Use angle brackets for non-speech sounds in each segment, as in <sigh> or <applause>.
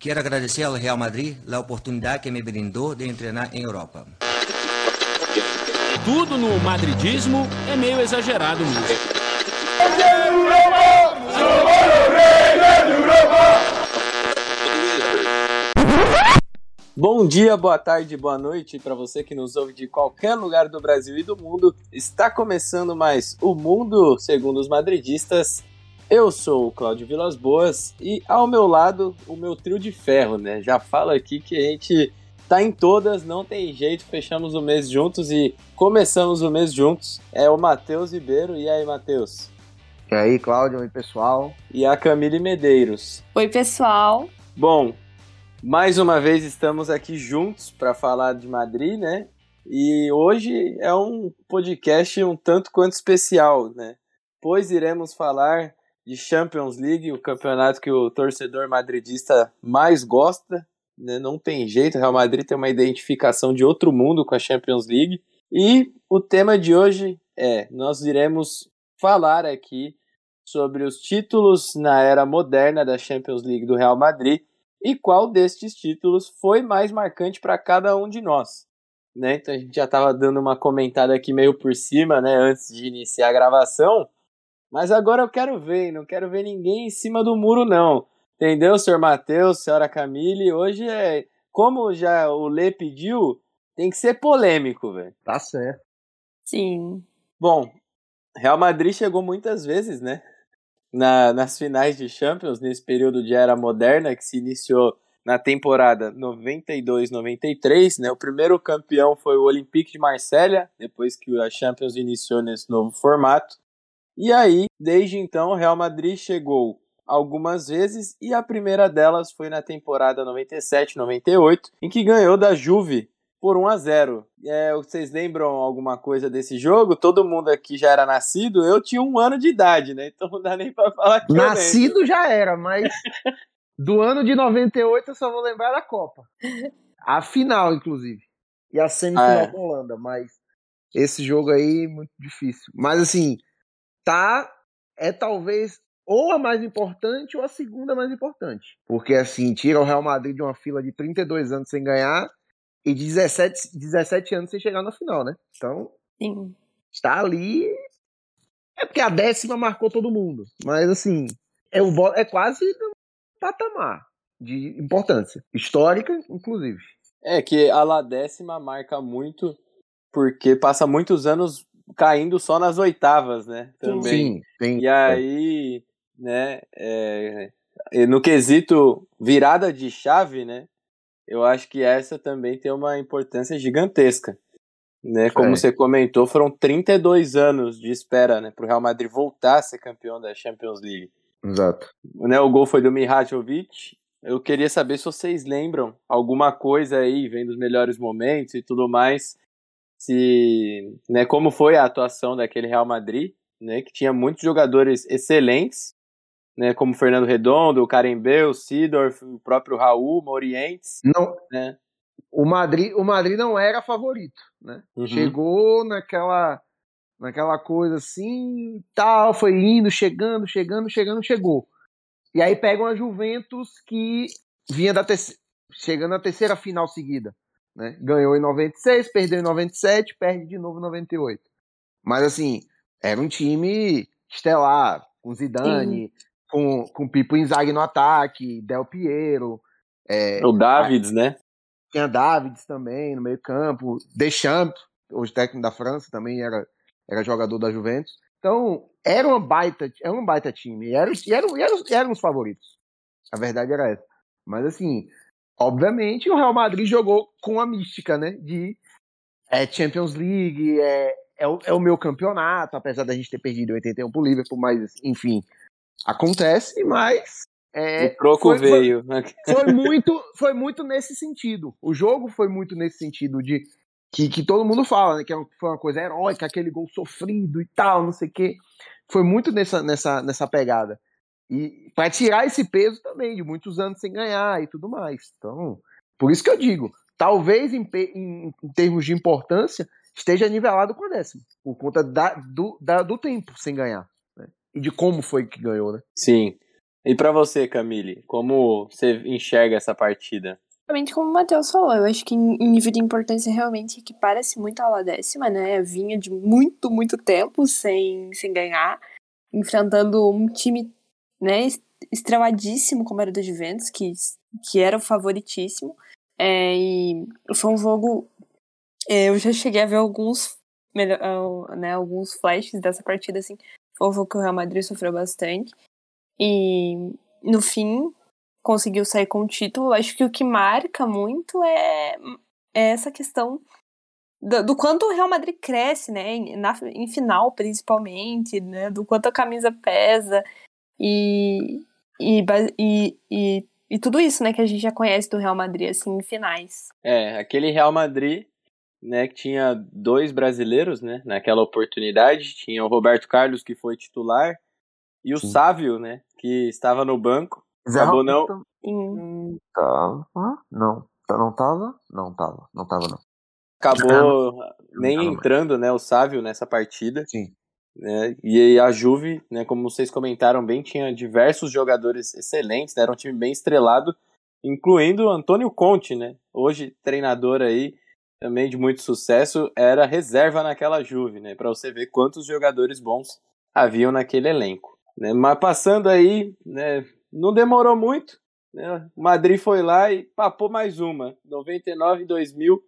Quero agradecer ao Real Madrid a oportunidade que me brindou de treinar em Europa. Tudo no madridismo é meio exagerado mesmo. Bom dia, boa tarde, boa noite para você que nos ouve de qualquer lugar do Brasil e do mundo. Está começando mais o Mundo Segundo os Madridistas. Eu sou o Cláudio Vilas Boas e ao meu lado o meu trio de ferro, né? Já falo aqui que a gente tá em todas, não tem jeito, fechamos o mês juntos e começamos o mês juntos. É o Matheus Ribeiro. E aí, Matheus? E aí, Cláudio? Oi, pessoal. E a Camille Medeiros. Oi, pessoal. Bom, mais uma vez estamos aqui juntos para falar de Madrid, né? E hoje é um podcast um tanto quanto especial, né? Pois iremos falar de Champions League, o campeonato que o torcedor madridista mais gosta, né? Não tem jeito, o Real Madrid tem uma identificação de outro mundo com a Champions League. E o tema de hoje é: nós iremos falar aqui sobre os títulos na era moderna da Champions League do Real Madrid e qual destes títulos foi mais marcante para cada um de nós. Né? Então a gente já estava dando uma comentada aqui meio por cima, né, antes de iniciar a gravação. Mas agora eu quero ver, não quero ver ninguém em cima do muro não. Entendeu, senhor Matheus, senhora Camille? Hoje é, como já o Lê pediu, tem que ser polêmico, velho. Tá certo. Sim. Bom, Real Madrid chegou muitas vezes, né? na, nas finais de Champions, nesse período de era moderna que se iniciou na temporada 92-93, né? O primeiro campeão foi o Olympique de Marselha, depois que a Champions iniciou nesse novo formato. E aí, desde então, o Real Madrid chegou algumas vezes e a primeira delas foi na temporada 97-98, em que ganhou da Juve por 1 a 0. É, vocês lembram alguma coisa desse jogo? Todo mundo aqui já era nascido. Eu tinha um ano de idade, né? Então não dá nem pra falar que Nascido já era, mas <laughs> do ano de 98 eu só vou lembrar da Copa. A final, inclusive. E a semifinal ah, é. com a Holanda, mas esse jogo aí muito difícil. Mas assim, tá é talvez ou a mais importante ou a segunda mais importante. Porque assim, tira o Real Madrid de uma fila de 32 anos sem ganhar e 17, 17 anos sem chegar na final, né? Então, Sim. está ali. É porque a décima marcou todo mundo. Mas, assim, é, o, é quase um patamar de importância. Histórica, inclusive. É que a La décima marca muito porque passa muitos anos caindo só nas oitavas, né? Também. Sim, sim. E aí, né, é, no quesito virada de chave, né? eu acho que essa também tem uma importância gigantesca. Né? Como é. você comentou, foram 32 anos de espera né, para o Real Madrid voltar a ser campeão da Champions League. Exato. Né, o gol foi do Mihajlovic. Eu queria saber se vocês lembram alguma coisa aí, vendo os melhores momentos e tudo mais, se, né, como foi a atuação daquele Real Madrid, né, que tinha muitos jogadores excelentes, né, como Fernando Redondo, o Sidorf, o próprio Raul, Morientes. Não, né? o Madrid, o Madrid não era favorito, né? Uhum. Chegou naquela naquela coisa assim, tal, foi indo, chegando, chegando, chegando, chegou. E aí pega uma Juventus que vinha da chegando na terceira final seguida, né? Ganhou em 96, perdeu em 97, perde de novo em 98. Mas assim, era um time estelar, com Zidane, Sim com, com Pipo Inzaghi no ataque, Del Piero. É, o Davids, né? Tinha Davids também no meio campo, Deschamps, hoje técnico da França, também era, era jogador da Juventus. Então, era uma baita, era um baita time. E eram, e eram, e eram, e eram os favoritos. A verdade era essa. Mas assim, obviamente o Real Madrid jogou com a mística, né? De é, Champions League, é, é, o, é o meu campeonato, apesar da gente ter perdido 81 pro Liverpool, mas enfim, Acontece, mas. É, o troco foi, veio. Foi, foi, muito, foi muito nesse sentido. O jogo foi muito nesse sentido de que, que todo mundo fala, né? Que é foi uma coisa heróica, aquele gol sofrido e tal, não sei o quê. Foi muito nessa, nessa, nessa pegada. E para tirar esse peso também, de muitos anos sem ganhar e tudo mais. Então, por isso que eu digo, talvez em, em, em termos de importância esteja nivelado com a décima, por conta da, do, da, do tempo sem ganhar e de como foi que ganhou, né? Sim. E para você, Camille, como você enxerga essa partida? Realmente, como o Matheus falou, eu acho que em nível de importância realmente que parece muito a décima, né? Vinha de muito, muito tempo sem, sem ganhar, enfrentando um time, né, estreladíssimo como era do Juventus, que, que era o favoritíssimo. É, e foi um jogo. É, eu já cheguei a ver alguns, né, alguns flashes dessa partida, assim. Foi um jogo que o Real Madrid sofreu bastante. E no fim, conseguiu sair com o título. Acho que o que marca muito é, é essa questão do, do, quanto o Real Madrid cresce, né? Na, em final, principalmente, né? Do quanto a camisa pesa. E, e, e, e, e, tudo isso, né, que a gente já conhece do Real Madrid, assim, em finais. É, aquele Real Madrid, né, que tinha dois brasileiros, né, naquela oportunidade. Tinha o Roberto Carlos, que foi titular, e o Sim. Sávio, né, que estava no banco. Zé acabou não. Tava. Não. Não tava? Não tava. Não tava, não. Acabou nem entrando, né, o Sávio nessa partida. Sim. Né, e a Juve, né, como vocês comentaram bem, tinha diversos jogadores excelentes, né, era um time bem estrelado, incluindo Antônio Conte, né, hoje treinador aí, também de muito sucesso, era reserva naquela Juve, né, para você ver quantos jogadores bons haviam naquele elenco. Né? Mas passando aí, né, não demorou muito. Né? O Madrid foi lá e papou mais uma. 99 e 2000,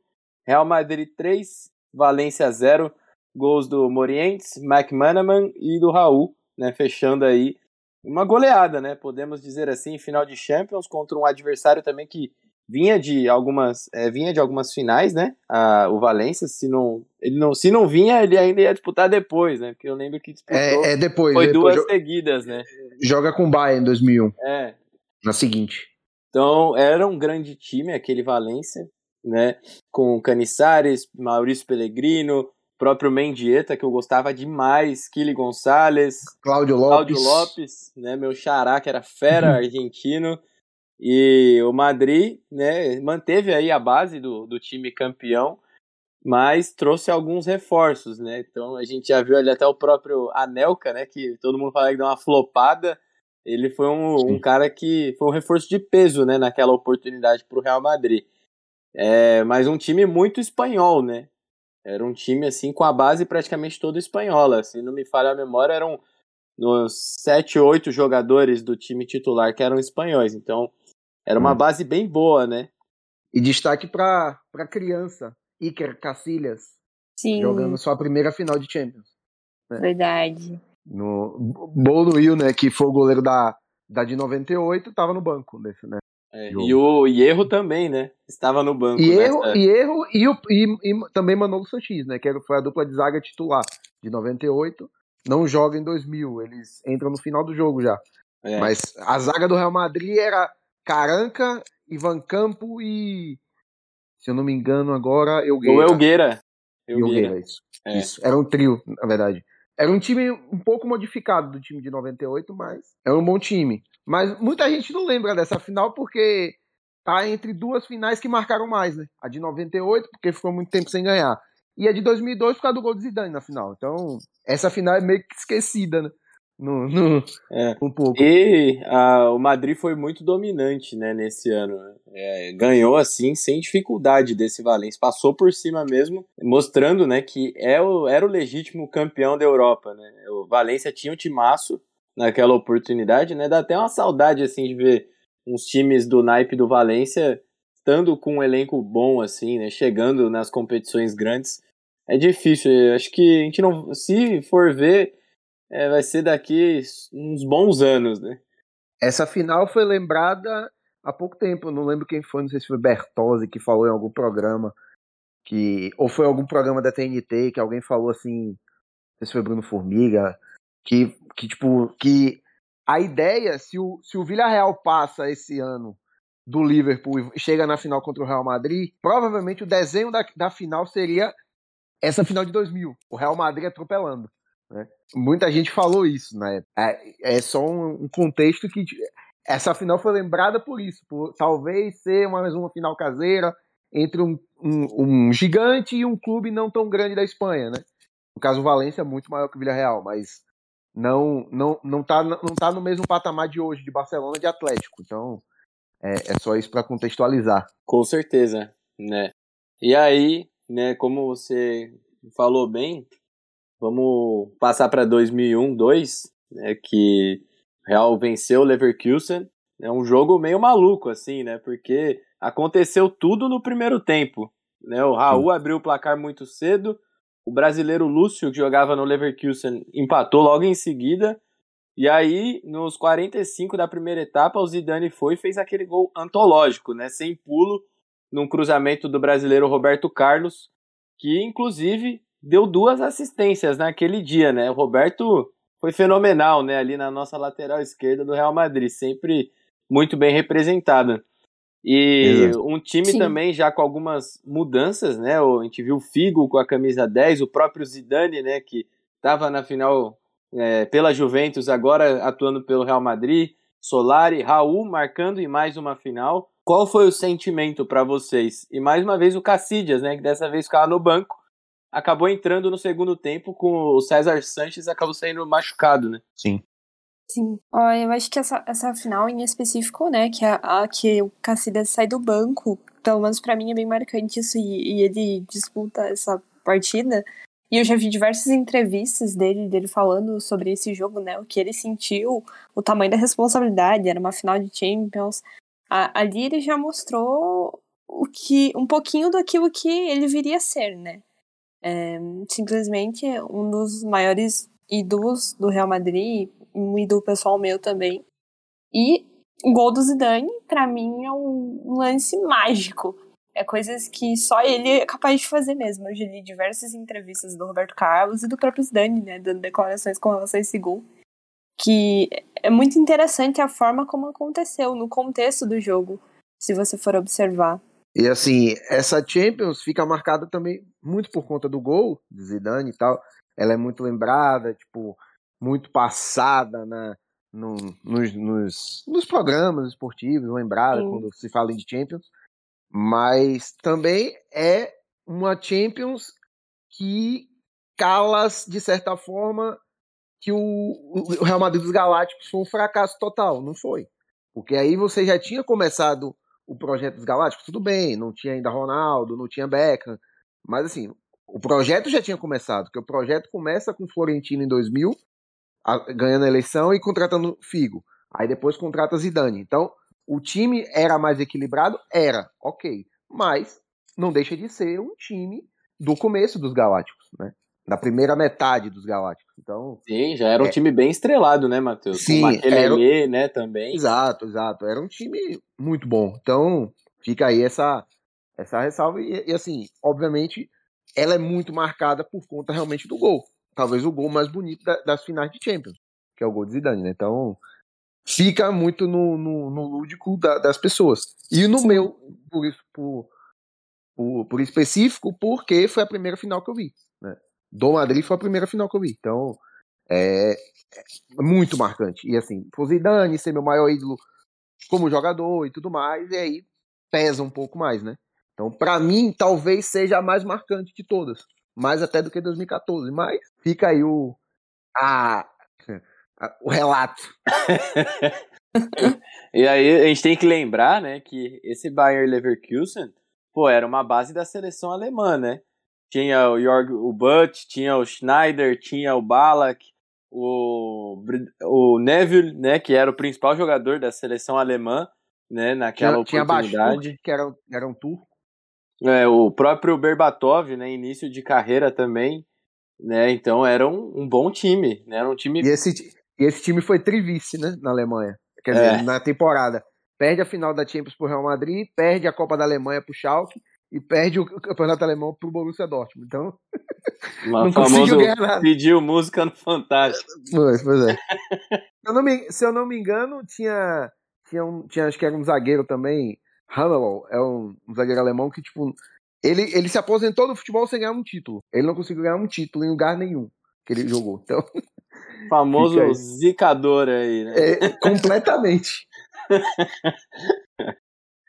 Real Madrid 3, Valência 0. Gols do Morientes, McManaman e do Raul, né? Fechando aí uma goleada, né? Podemos dizer assim, final de Champions contra um adversário também que vinha de algumas é, vinha de algumas finais, né? Ah, o Valência, se não ele não se não vinha, ele ainda ia disputar depois, né? Porque eu lembro que disputou. É, é depois. Foi depois, duas seguidas, né? Joga com o Bayern em 2001. É. Na seguinte. Então era um grande time aquele Valência, né? Com Caniçares, Maurício Pellegrino, próprio Mendieta que eu gostava demais, Kili Gonçalves, Cláudio Lopes, Cláudio Lopes, né? Meu xará que era fera argentino. E o Madrid, né, manteve aí a base do, do time campeão, mas trouxe alguns reforços, né? Então a gente já viu ali até o próprio Anelka, né, que todo mundo fala que deu uma flopada. Ele foi um, um cara que foi um reforço de peso, né, naquela oportunidade para o Real Madrid. É, mas um time muito espanhol, né? Era um time assim com a base praticamente toda espanhola. Se não me falha a memória, eram uns sete, oito jogadores do time titular que eram espanhóis. Então era uma hum. base bem boa, né? E destaque para a criança, Iker Casillas, Sim. jogando sua primeira final de Champions. Né? Verdade. No Bolo Will, né, que foi o goleiro da, da de 98, estava no banco desse, né? É, e o Hierro também, né? Estava no banco. Hierro, nessa... Hierro e, o, e, e também Manolo Sanches, né? Que foi a dupla de zaga titular de 98. Não joga em 2000, eles entram no final do jogo já. É. Mas a zaga do Real Madrid era Caranca, Ivan Campo e. Se eu não me engano, agora Elgueira. O Elgueira. Elgueira, isso. É. isso. Era um trio, na verdade. Era um time um pouco modificado do time de 98, mas era um bom time. Mas muita gente não lembra dessa final porque tá entre duas finais que marcaram mais, né? A de 98, porque ficou muito tempo sem ganhar. E a de 2002 por causa do gol de Zidane na final. Então, essa final é meio que esquecida, né? No, no é. um pouco. E a, o Madrid foi muito dominante né, nesse ano. É, ganhou assim sem dificuldade desse Valência, passou por cima mesmo, mostrando né, que é o, era o legítimo campeão da Europa. Né? O Valência tinha um timaço naquela oportunidade, né? Dá até uma saudade assim de ver uns times do naipe do Valência estando com um elenco bom assim, né? Chegando nas competições grandes. É difícil, acho que a gente não, se for ver, é, vai ser daqui uns bons anos, né? Essa final foi lembrada há pouco tempo, não lembro quem foi, não sei se foi Bertozzi que falou em algum programa, que ou foi algum programa da TNT que alguém falou assim, não sei se foi Bruno Formiga, que, que tipo, que a ideia, se o, se o Villarreal passa esse ano do Liverpool e chega na final contra o Real Madrid, provavelmente o desenho da, da final seria essa final de 2000, o Real Madrid atropelando. Né? Muita gente falou isso, né? É, é só um, um, contexto que essa final foi lembrada por isso, por talvez ser mais uma final caseira entre um, um, um, gigante e um clube não tão grande da Espanha, né? No caso, o Valência é muito maior que o Villarreal, mas não não não tá, não tá no mesmo patamar de hoje de Barcelona de Atlético. Então, é, é só isso para contextualizar. Com certeza, né? E aí, né, como você falou bem, vamos passar para 2001, 2, né, que Real venceu o Leverkusen. É um jogo meio maluco assim, né? Porque aconteceu tudo no primeiro tempo, né? O Raul abriu o placar muito cedo, o brasileiro Lúcio, que jogava no Leverkusen, empatou logo em seguida. E aí, nos 45 da primeira etapa, o Zidane foi e fez aquele gol antológico, né? Sem pulo, num cruzamento do brasileiro Roberto Carlos, que inclusive deu duas assistências naquele dia, né? O Roberto foi fenomenal, né? Ali na nossa lateral esquerda do Real Madrid, sempre muito bem representada. E Exato. um time Sim. também já com algumas mudanças, né? A gente viu o Figo com a camisa 10, o próprio Zidane, né? Que estava na final é, pela Juventus, agora atuando pelo Real Madrid. Solari, Raul marcando em mais uma final. Qual foi o sentimento para vocês? E mais uma vez o Cassidias, né? Que dessa vez ficava no banco, acabou entrando no segundo tempo com o César Sanches acabou saindo machucado, né? Sim. Sim. Ó, eu acho que essa, essa final em específico, né, que a, a que o Cassidas sai do banco, pelo menos para mim é bem marcante isso, e, e, ele disputa essa partida. E eu já vi diversas entrevistas dele, dele falando sobre esse jogo, né, o que ele sentiu, o tamanho da responsabilidade, era uma final de Champions. A, ali ele já mostrou o que um pouquinho daquilo que ele viria a ser, né? É, simplesmente um dos maiores ídolos do Real Madrid, um ídolo pessoal meu também. E o gol do Zidane, para mim, é um lance mágico. É coisas que só ele é capaz de fazer mesmo. Eu já li diversas entrevistas do Roberto Carlos e do próprio Zidane, né, dando declarações com relação a esse gol. Que é muito interessante a forma como aconteceu, no contexto do jogo, se você for observar. E assim, essa Champions fica marcada também muito por conta do gol de Zidane e tal. Ela é muito lembrada, tipo, muito passada na, no, nos, nos, nos, programas esportivos, lembrada Sim. quando se fala de Champions, mas também é uma Champions que cala, de certa forma, que o, o Real Madrid dos Galácticos foi um fracasso total. Não foi. Porque aí você já tinha começado o projeto dos Galácticos, tudo bem, não tinha ainda Ronaldo, não tinha Beckham, mas assim, o projeto já tinha começado, porque o projeto começa com Florentino em 2000, a, ganhando a eleição e contratando Figo. Aí depois contrata Zidane. Então, o time era mais equilibrado? Era, ok. Mas não deixa de ser um time do começo dos Galácticos, né? Da primeira metade dos Galácticos. Então, Sim, já era um é... time bem estrelado, né, Matheus? Sim, era... né, também. Exato, exato. Era um time muito bom. Então, fica aí essa, essa ressalva. E, e assim, obviamente, ela é muito marcada por conta realmente do gol talvez o gol mais bonito da, das finais de Champions, que é o gol de Zidane, né? Então, fica muito no, no, no lúdico da, das pessoas. E no meu, por isso, por, por, por, específico, porque foi a primeira final que eu vi? Do Madrid foi a primeira final que eu vi. Então, é, é muito marcante. E assim, foi Zidane ser meu maior ídolo como jogador e tudo mais, e aí pesa um pouco mais, né? Então, para mim, talvez seja a mais marcante de todas mais até do que 2014. Mas fica aí o, a, a o relato. <laughs> e aí a gente tem que lembrar, né, que esse Bayern Leverkusen, pô, era uma base da seleção alemã, né? Tinha o Jorg, o Butt, tinha o Schneider, tinha o Balak, o, o Neville, né, que era o principal jogador da seleção alemã, né, naquela tinha, oportunidade. Tinha que era, era um turco. É, o próprio Berbatov, né, início de carreira também, né, então era um, um bom time, né, era um time... E esse, e esse time foi trivice, né, na Alemanha, quer dizer, é. na temporada. Perde a final da Champions pro Real Madrid, perde a Copa da Alemanha pro Schalke e perde o Campeonato Alemão pro Borussia Dortmund, então... <laughs> não conseguiu ganhar nada. Pediu música no Fantástico. Pois, pois é. se, eu não me, se eu não me engano, tinha, tinha, um, tinha acho que era um zagueiro também Hannelow é um, um zagueiro alemão que, tipo, ele, ele se aposentou do futebol sem ganhar um título. Ele não conseguiu ganhar um título em lugar nenhum que ele jogou. Então. <laughs> Famoso aí. zicador aí, né? É, completamente. <laughs>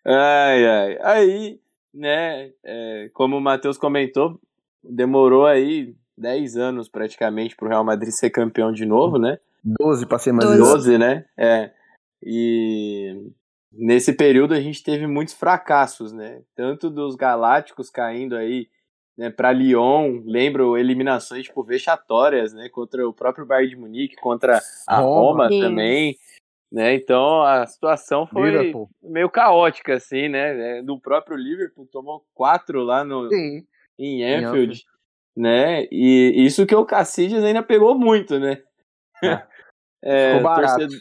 ai, ai. Aí, né, é, como o Matheus comentou, demorou aí 10 anos praticamente para o Real Madrid ser campeão de novo, né? 12 para ser mais 12. 12, né? É. E nesse período a gente teve muitos fracassos, né? Tanto dos Galácticos caindo aí né, para Lyon, lembro eliminações tipo vexatórias, né, contra o próprio Bayern de Munique, contra a Roma. Roma, também, né? Então a situação foi Liverpool. meio caótica assim, né? Do próprio Liverpool tomou quatro lá no Sim. em Anfield, né? E isso que o Cassidias ainda pegou muito, né? É, <laughs> Ficou barato. torcedor,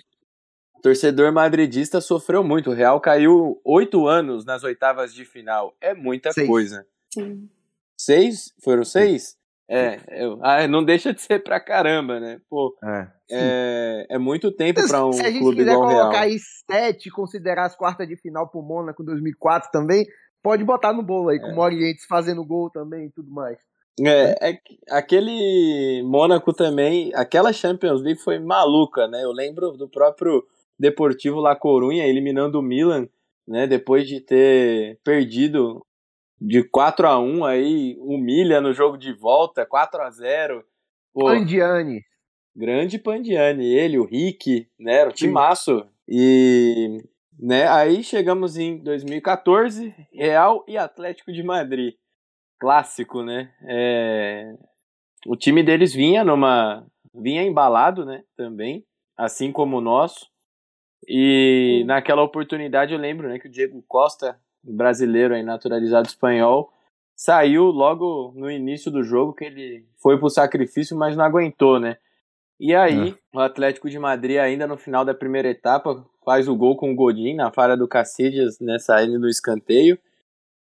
torcedor madridista sofreu muito. O Real caiu oito anos nas oitavas de final. É muita Seis. coisa. Sim. Seis? Foram seis? É, eu- ah, não deixa de ser pra caramba, né? Pô, É. é, é muito tempo pra um Se a gente clube quiser igual Real. colocar aí 7 e considerar as quartas de final pro Mônaco 2004 também, pode botar no bolo aí, com o Morientes fazendo gol também e tudo mais. É, é que aquele Mônaco também, aquela Champions League foi maluca, né? Eu lembro do próprio Deportivo La Corunha eliminando o Milan, né? Depois de ter perdido de 4 a 1 aí, humilha no jogo de volta, 4 a 0 Pô, Andiani. grande Pandiani, ele, o Rick, né? Era o timaço. E né, aí chegamos em 2014, Real e Atlético de Madrid. Clássico, né? É, O time deles vinha numa. vinha embalado, né? Também, assim como o nosso. E naquela oportunidade eu lembro né, que o Diego Costa, brasileiro aí, naturalizado espanhol, saiu logo no início do jogo, que ele foi pro sacrifício, mas não aguentou, né? E aí, o Atlético de Madrid, ainda no final da primeira etapa, faz o gol com o Godin na falha do Cacilhas, né, saindo no escanteio.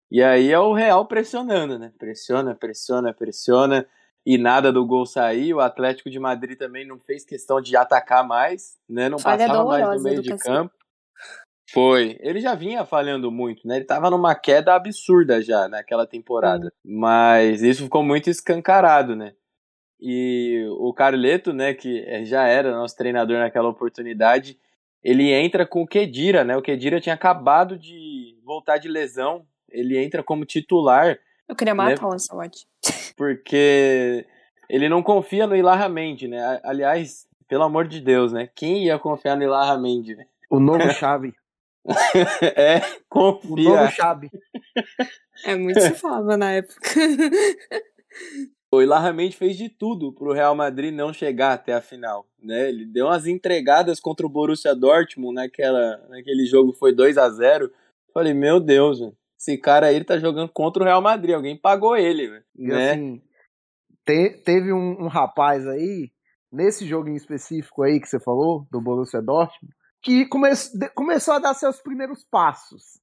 E aí é o Real pressionando, né? Pressiona, pressiona, pressiona. E nada do gol sair. O Atlético de Madrid também não fez questão de atacar mais, né? Não Falha passava mais no meio do de campo. Foi. Ele já vinha falhando muito, né? Ele tava numa queda absurda já naquela temporada. Mas isso ficou muito escancarado, né? E o Carleto, né, que eh, já era nosso treinador naquela oportunidade, ele entra com o Kedira, né? O Kedira tinha acabado de voltar de lesão. Ele entra como titular Eu queria Né? matar o Ancelotti. <laughs> porque ele não confia no Ilarra Mendy, né? Aliás, pelo amor de Deus, né? Quem ia confiar no Ilarra Mendy? né? O novo chave. <laughs> é, O novo confia. chave. É muito se falava na época. <laughs> O Ilarra Mendy fez de tudo pro Real Madrid não chegar até a final, né? Ele deu umas entregadas contra o Borussia Dortmund naquela, naquele jogo foi 2 a 0 Falei, meu Deus. Esse cara aí tá jogando contra o Real Madrid. Alguém pagou ele. E Né? assim, te- teve um, um rapaz aí, nesse jogo em específico aí que você falou, do Borussia Dortmund, que come começou a dar seus primeiros passos,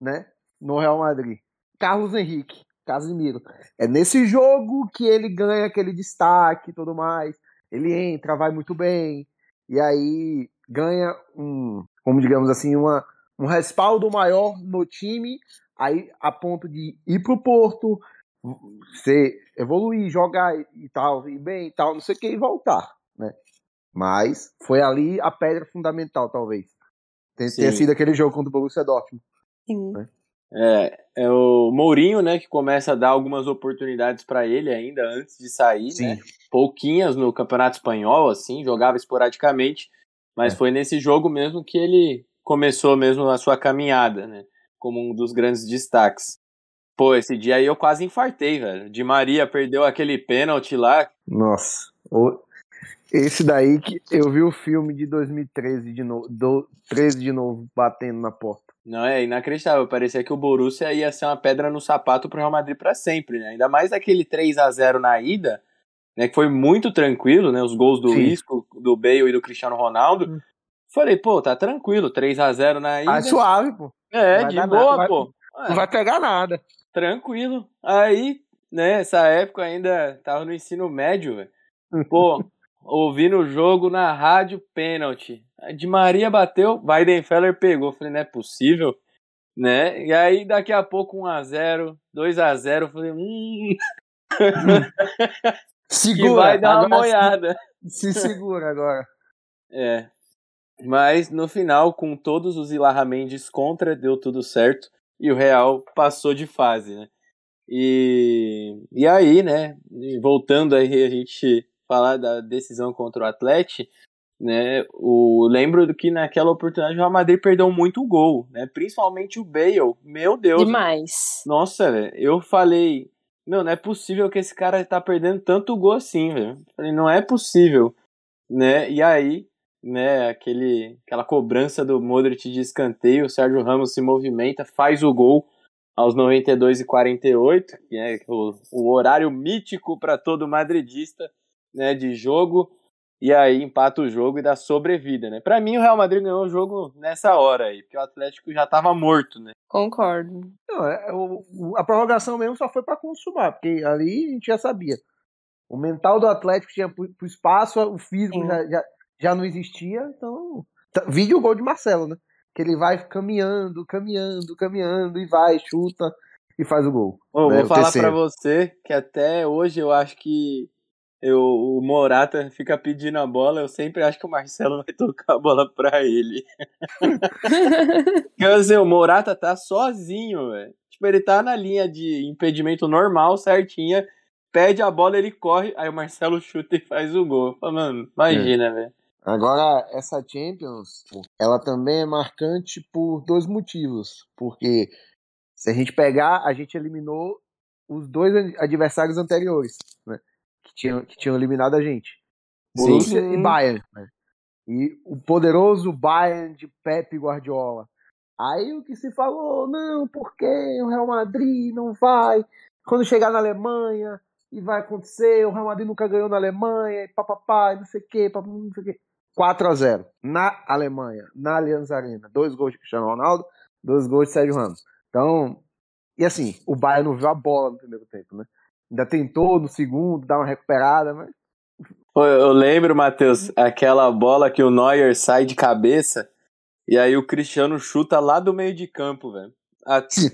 né, no Real Madrid. Carlos Henrique, Casimiro. É nesse jogo que ele ganha aquele destaque e tudo mais. Ele entra, vai muito bem, e aí ganha um, como digamos assim, uma, um respaldo maior no time, aí a ponto de ir pro Porto, você evoluir, jogar e tal, e bem e tal, não sei o que, e voltar, né? Mas foi ali a pedra fundamental, talvez. Ter, ter Sim. sido aquele jogo contra o Borussia Dortmund. Sim. É, é o Mourinho, né, que começa a dar algumas oportunidades pra ele ainda antes de sair, né? Pouquinhas no Campeonato Espanhol, assim, jogava esporadicamente, mas É. foi nesse jogo mesmo que ele começou mesmo a sua caminhada, né? Como um dos grandes destaques. Pô, esse dia aí eu quase infartei, velho. Di Maria perdeu aquele pênalti lá. Nossa. Esse daí que eu vi o filme de 2013 de novo, do 13 de novo, batendo na porta. Não, é inacreditável. Parecia que o Borussia ia ser uma pedra no sapato pro Real Madrid pra sempre, né? Ainda mais aquele 3 a 0 na ida, né? Que foi muito tranquilo, né? Os gols do. Isco, do Bale e do Cristiano Ronaldo. Hum. Falei, pô, tá tranquilo. 3 a 0 na ida. Ah, suave, pô. é, de boa, nada, pô. Não vai pegar nada. tranquilo. Aí, né, essa época ainda tava no ensino médio, velho. <laughs> Pô, ouvindo o jogo na rádio, pênalti. A De Maria bateu, Weidenfeller pegou. Falei, não é possível, né? E aí, daqui a pouco, 1x0, 2x0. Falei, hum, <laughs> que Segura. vai dar uma moiada. Se, se segura agora. <laughs> É. Mas no final, com todos os Ilarra Mendes contra, deu tudo certo. E o Real passou de fase, né? E, e aí, né, voltando aí a gente falar da decisão contra o Atlético, né, o, lembro que naquela oportunidade o Real Madrid perdeu muito gol, né, principalmente o Bale, meu Deus. Demais. Nossa, velho, eu falei, meu, não é possível que esse cara tá perdendo tanto gol assim, velho. Falei, não é possível, né, e aí, né, aquele, aquela cobrança do Modric de escanteio, o Sérgio Ramos se movimenta, faz o gol, aos 92 e 48, que é o, o horário mítico para todo madridista, né, de jogo, e aí empata o jogo e dá sobrevida, né? Para mim o Real Madrid ganhou o jogo nessa hora aí, porque o Atlético já estava morto, né? Concordo. Não, é, o, a prorrogação mesmo só foi para consumar, porque ali a gente já sabia. O mental do Atlético tinha pro, pro espaço, o físico já, já, já, não existia, então. Vídeo o gol de Marcelo, né? que ele vai caminhando, caminhando, caminhando e vai, chuta e faz o gol. Oh, né, vou falar para você que até hoje eu acho que eu, o Morata fica pedindo a bola, eu sempre acho que o Marcelo vai tocar a bola pra ele. <laughs> Quer dizer, o Morata tá sozinho, velho. Tipo, ele tá na linha de impedimento normal, certinha, pede a bola, ele corre, aí o Marcelo chuta e faz o gol. Mano, imagina, é. velho. Agora, essa Champions, ela também é marcante por dois motivos. Porque se a gente pegar, a gente eliminou os dois adversários anteriores, né? Que tinham, que tinham eliminado a gente. Borussia e Bayern, né? E o poderoso Bayern de Pepe Guardiola. Aí o que se falou, não, porque o Real Madrid não vai. Quando chegar na Alemanha, e vai acontecer, o Real Madrid nunca ganhou na Alemanha, e papapá, não sei o quê, não sei o quê. 4 a 0 na Alemanha, na Allianz Arena. Dois gols de Cristiano Ronaldo, dois gols de Sérgio Ramos. Então, e assim, o Bayern não viu a bola no primeiro tempo, né? Ainda tentou no segundo dar uma recuperada, mas. Eu lembro, Matheus, aquela bola que o Neuer sai de cabeça e aí o Cristiano chuta lá do meio de campo, velho.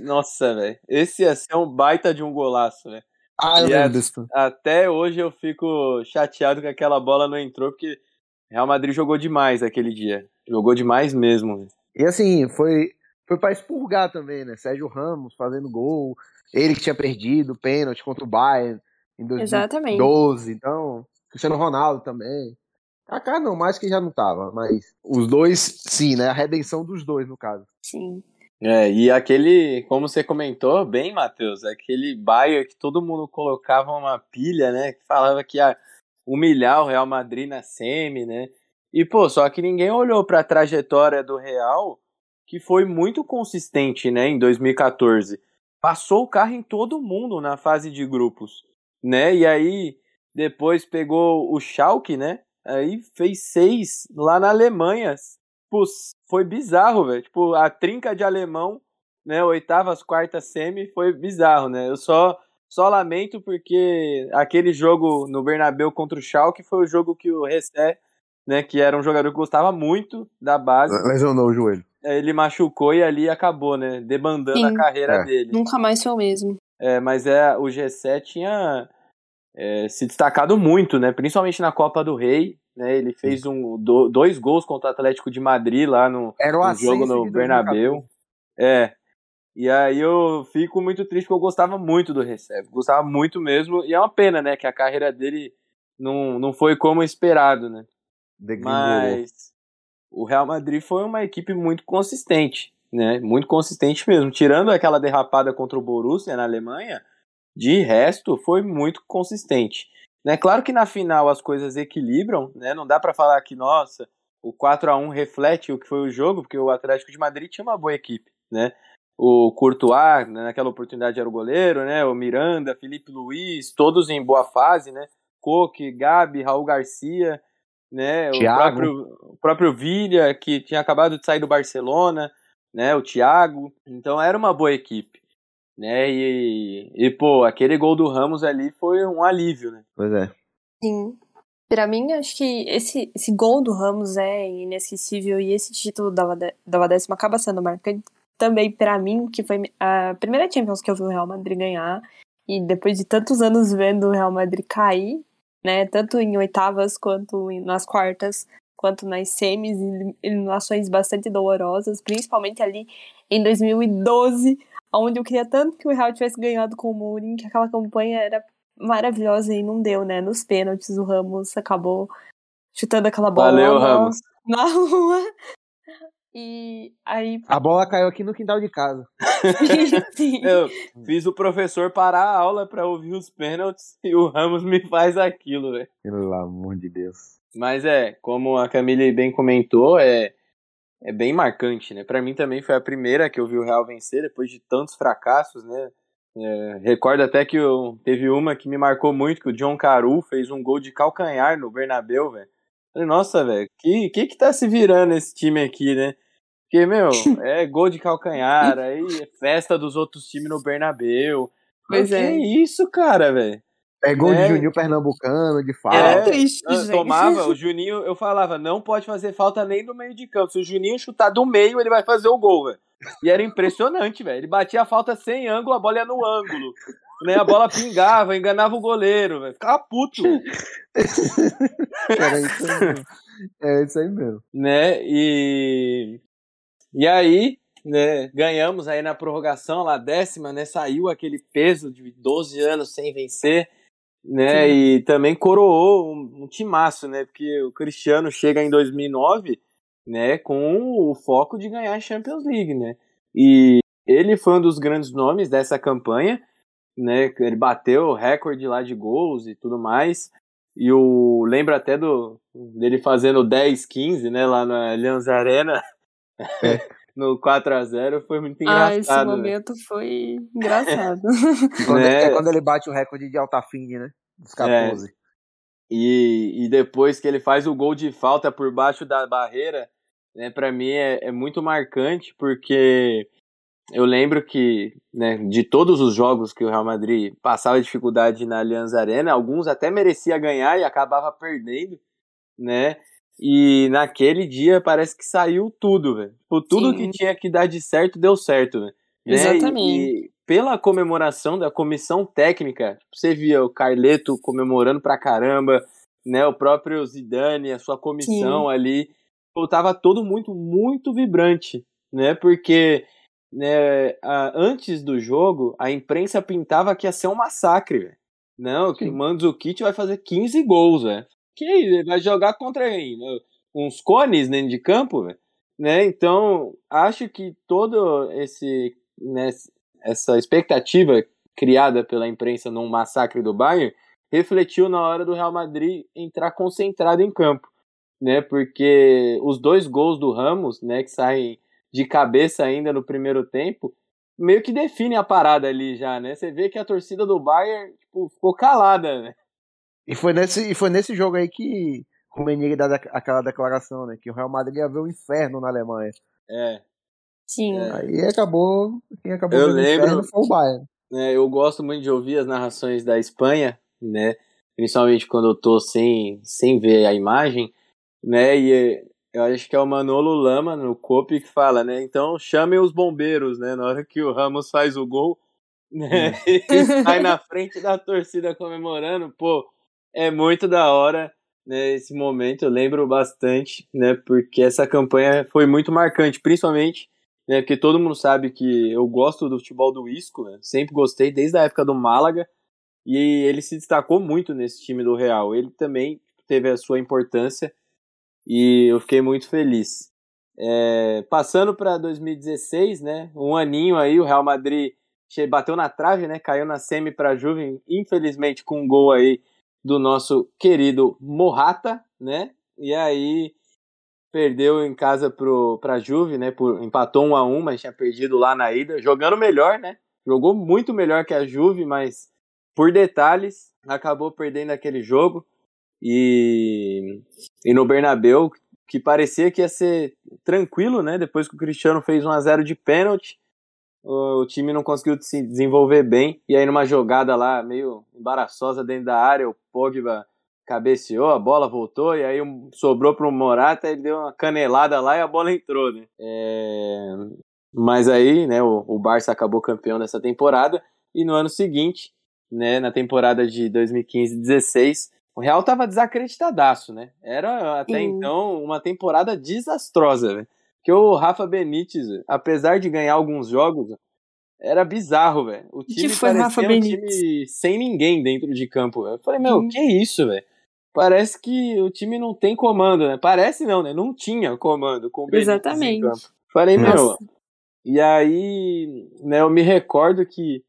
Nossa, velho. Esse ia ser um baita de um golaço, velho. Ah, eu lembro disso. Até hoje eu fico chateado que aquela bola não entrou, porque Real Madrid jogou demais aquele dia. Jogou demais mesmo. E assim, foi, foi para expurgar também, né? Sérgio Ramos fazendo gol. Ele que tinha perdido pênalti contra o Bayern em 2012. Exatamente. Então, Cristiano Ronaldo também. Kaká não, mais que já não tava, mas os dois, sim, né? A redenção dos dois, no caso. Sim. É, e aquele, como você comentou bem, Matheus, aquele Bayern que todo mundo colocava uma pilha, né? Que falava que a humilhar o Real Madrid na semi, né? E pô, só que ninguém olhou para a trajetória do Real, que foi muito consistente, né, em 2014. Passou o carro em todo mundo na fase de grupos, né? E aí depois pegou o Schalke, né? Aí fez seis lá na Alemanha. Pô, foi bizarro, velho. Tipo, a trinca de alemão, né? Oitavas, quartas, semi, foi bizarro, né? Eu só só lamento porque aquele jogo no Bernabéu contra o Schalke foi o jogo que o Ressé, né, que era um jogador que gostava muito da base. Lesionou o joelho. Ele machucou e ali acabou, né, debandando Sim. a carreira é. dele. Nunca mais foi o mesmo. É, mas é, o G7 tinha é, se destacado muito, né, principalmente na Copa do Rei, né, ele fez um, do, dois gols contra o Atlético de Madrid lá no, no jogo no Bernabéu. É, e aí eu fico muito triste porque eu gostava muito do Recebe, gostava muito mesmo, e é uma pena, né, que a carreira dele não, não foi como esperado, né? Mas o Real Madrid foi uma equipe muito consistente, né? Muito consistente mesmo, tirando aquela derrapada contra o Borussia na Alemanha, de resto foi muito consistente. Né? Claro que na final as coisas equilibram, né? Não dá para falar que nossa, o 4 a 1 reflete o que foi o jogo, porque o Atlético de Madrid tinha uma boa equipe, né? o Courtois, né, naquela oportunidade era o goleiro, né, o Miranda, Felipe Luiz, todos em boa fase, né, Coque, Gabi, Raul Garcia, né, o próprio, o próprio Villa, que tinha acabado de sair do Barcelona, né, o Thiago, então era uma boa equipe, né, e, e pô, aquele gol do Ramos ali foi um alívio, né. Pois é. Sim. Pra mim, acho que esse, esse gol do Ramos é inesquecível e esse título da, da décima acaba sendo marcante também para mim, que foi a primeira Champions que eu vi o Real Madrid ganhar, e depois de tantos anos vendo o Real Madrid cair, né, tanto em oitavas quanto nas quartas, quanto nas semis, eliminações bastante dolorosas, principalmente ali em 2012, onde eu queria tanto que o Real tivesse ganhado com o Mourinho, que aquela campanha era maravilhosa e não deu, né? Nos pênaltis, o Ramos acabou chutando aquela bola Valeu, na, Ramos. <laughs> na rua. E aí. A bola caiu aqui no quintal de casa. <laughs> sim. Eu fiz o professor parar a aula pra ouvir os pênaltis e o Ramos me faz aquilo, velho. Pelo amor de Deus. Mas é, como a Camille bem comentou, é, é bem marcante, né? Pra mim também foi a primeira que eu vi o Real vencer depois de tantos fracassos, né? É, recordo até que eu, teve uma que me marcou muito, que o John Caru fez um gol de calcanhar no Bernabéu, velho. Falei, nossa, velho, que, que que tá se virando esse time aqui, né? Porque, meu, <laughs> é gol de calcanhar, aí é festa dos outros times no Bernabéu. Pois que é. isso, cara, velho? É gol É. de Juninho Pernambucano, de fato. Era É, triste, eu gente. tomava, o Juninho, eu falava, não pode fazer falta nem do meio de campo. Se o Juninho chutar do meio, ele vai fazer o gol, velho. E era impressionante, velho. Ele batia a falta sem ângulo, a bola ia no ângulo. Né? A bola pingava, enganava o goleiro, velho. Ficava puto. <laughs> Era isso aí mesmo. É isso aí mesmo. né? E e aí, né, ganhamos aí na prorrogação, lá décima, né? Saiu aquele peso de 12 anos sem vencer, né? E também coroou um, um timaço, né? Porque o Cristiano chega em 2009, né, com o foco de ganhar a Champions League, né? E ele foi um dos grandes nomes dessa campanha, né? Ele bateu o recorde lá de gols e tudo mais. E o lembra até do dele fazendo 10, 15, né, lá na Allianz Arena. <laughs> no 4 a 0 foi muito Ah, esse engraçado. né? momento foi engraçado. <laughs> Quando, Né? É quando ele bate o recorde de Altafine, né? Dos 14. E, e depois que ele faz o gol de falta por baixo da barreira, né, para mim é, é muito marcante, porque eu lembro que né, de todos os jogos que o Real Madrid passava dificuldade na Allianz Arena, alguns até merecia ganhar e acabava perdendo, né? E naquele dia parece que saiu tudo, velho. Tipo, tudo Sim. que tinha que dar de certo deu certo, velho. Né? Exatamente. E, e pela comemoração da comissão técnica, tipo, você via o Carleto comemorando pra caramba, né? O próprio Zidane, a sua comissão ali, pô, tava todo muito, muito vibrante, né? Porque né, a- antes do jogo, a imprensa pintava que ia ser um massacre, velho. Não, que Sim. o Mandzukic vai fazer 15 gols, velho. Que isso, ele vai jogar contra quem? uns cones dentro de campo. Né? Então, acho que todo esse né, essa expectativa criada pela imprensa num massacre do Bayern refletiu na hora do Real Madrid entrar concentrado em campo, né? Porque os dois gols do Ramos, né, que saem de cabeça ainda no primeiro tempo, meio que define a parada ali já, né? Você vê que a torcida do Bayern tipo, ficou calada, né? E foi nesse, e foi nesse jogo aí que o Rummenigge dá aquela declaração, né? Que o Real Madrid ia ver o inferno na Alemanha. É. Sim. É. Aí acabou. Quem acabou Eu o lembro- inferno foi o Bayern. né, eu gosto muito de ouvir as narrações da Espanha, né, principalmente quando eu tô sem, sem ver a imagem, né, e eu acho que é o Manolo Lama no COP que fala, né, então chamem os bombeiros, né, na hora que o Ramos faz o gol, né, <laughs> e sai na frente da torcida comemorando, pô, é muito da hora, né, esse momento, eu lembro bastante, né, porque essa campanha foi muito marcante, principalmente né? Porque todo mundo sabe que eu gosto do futebol do Isco, né? Sempre gostei desde a época do Málaga. E ele se destacou muito nesse time do Real. Ele também teve a sua importância e eu fiquei muito feliz. É, passando para 2016, né? Um aninho aí, o Real Madrid bateu na trave, né? Caiu na semi para a Juve, infelizmente com um gol aí do nosso querido Morrata, né? E aí perdeu em casa pro, pra Juve, né? Por, empatou 1 a 1 mas tinha perdido lá na ida. Jogando melhor, né? Jogou muito melhor que a Juve, mas por detalhes acabou perdendo aquele jogo. E, e no Bernabeu, que parecia que ia ser tranquilo, né? Depois que o Cristiano fez 1 a 0 de pênalti, o, time não conseguiu se desenvolver bem. E aí numa jogada lá meio embaraçosa dentro da área, o Pogba cabeceou, a bola voltou, e aí sobrou para o Morata, ele deu uma canelada lá e a bola entrou, né? É, Mas aí, né, o, o Barça acabou campeão dessa temporada, e no ano seguinte, né, na temporada de 2015-16, o Real tava desacreditadaço, né? Era até então uma temporada desastrosa, né? Que o Rafa Benítez, apesar de ganhar alguns jogos, era bizarro, velho. O time foi Rafa um Benítez? time sem ninguém dentro de campo. Eu falei, meu, Hum. que isso, velho? Parece que o time não tem comando, né? Parece não, né? Não tinha comando com o Benítez Exatamente. em campo. Falei, meu, Nossa. e aí, né, eu me recordo que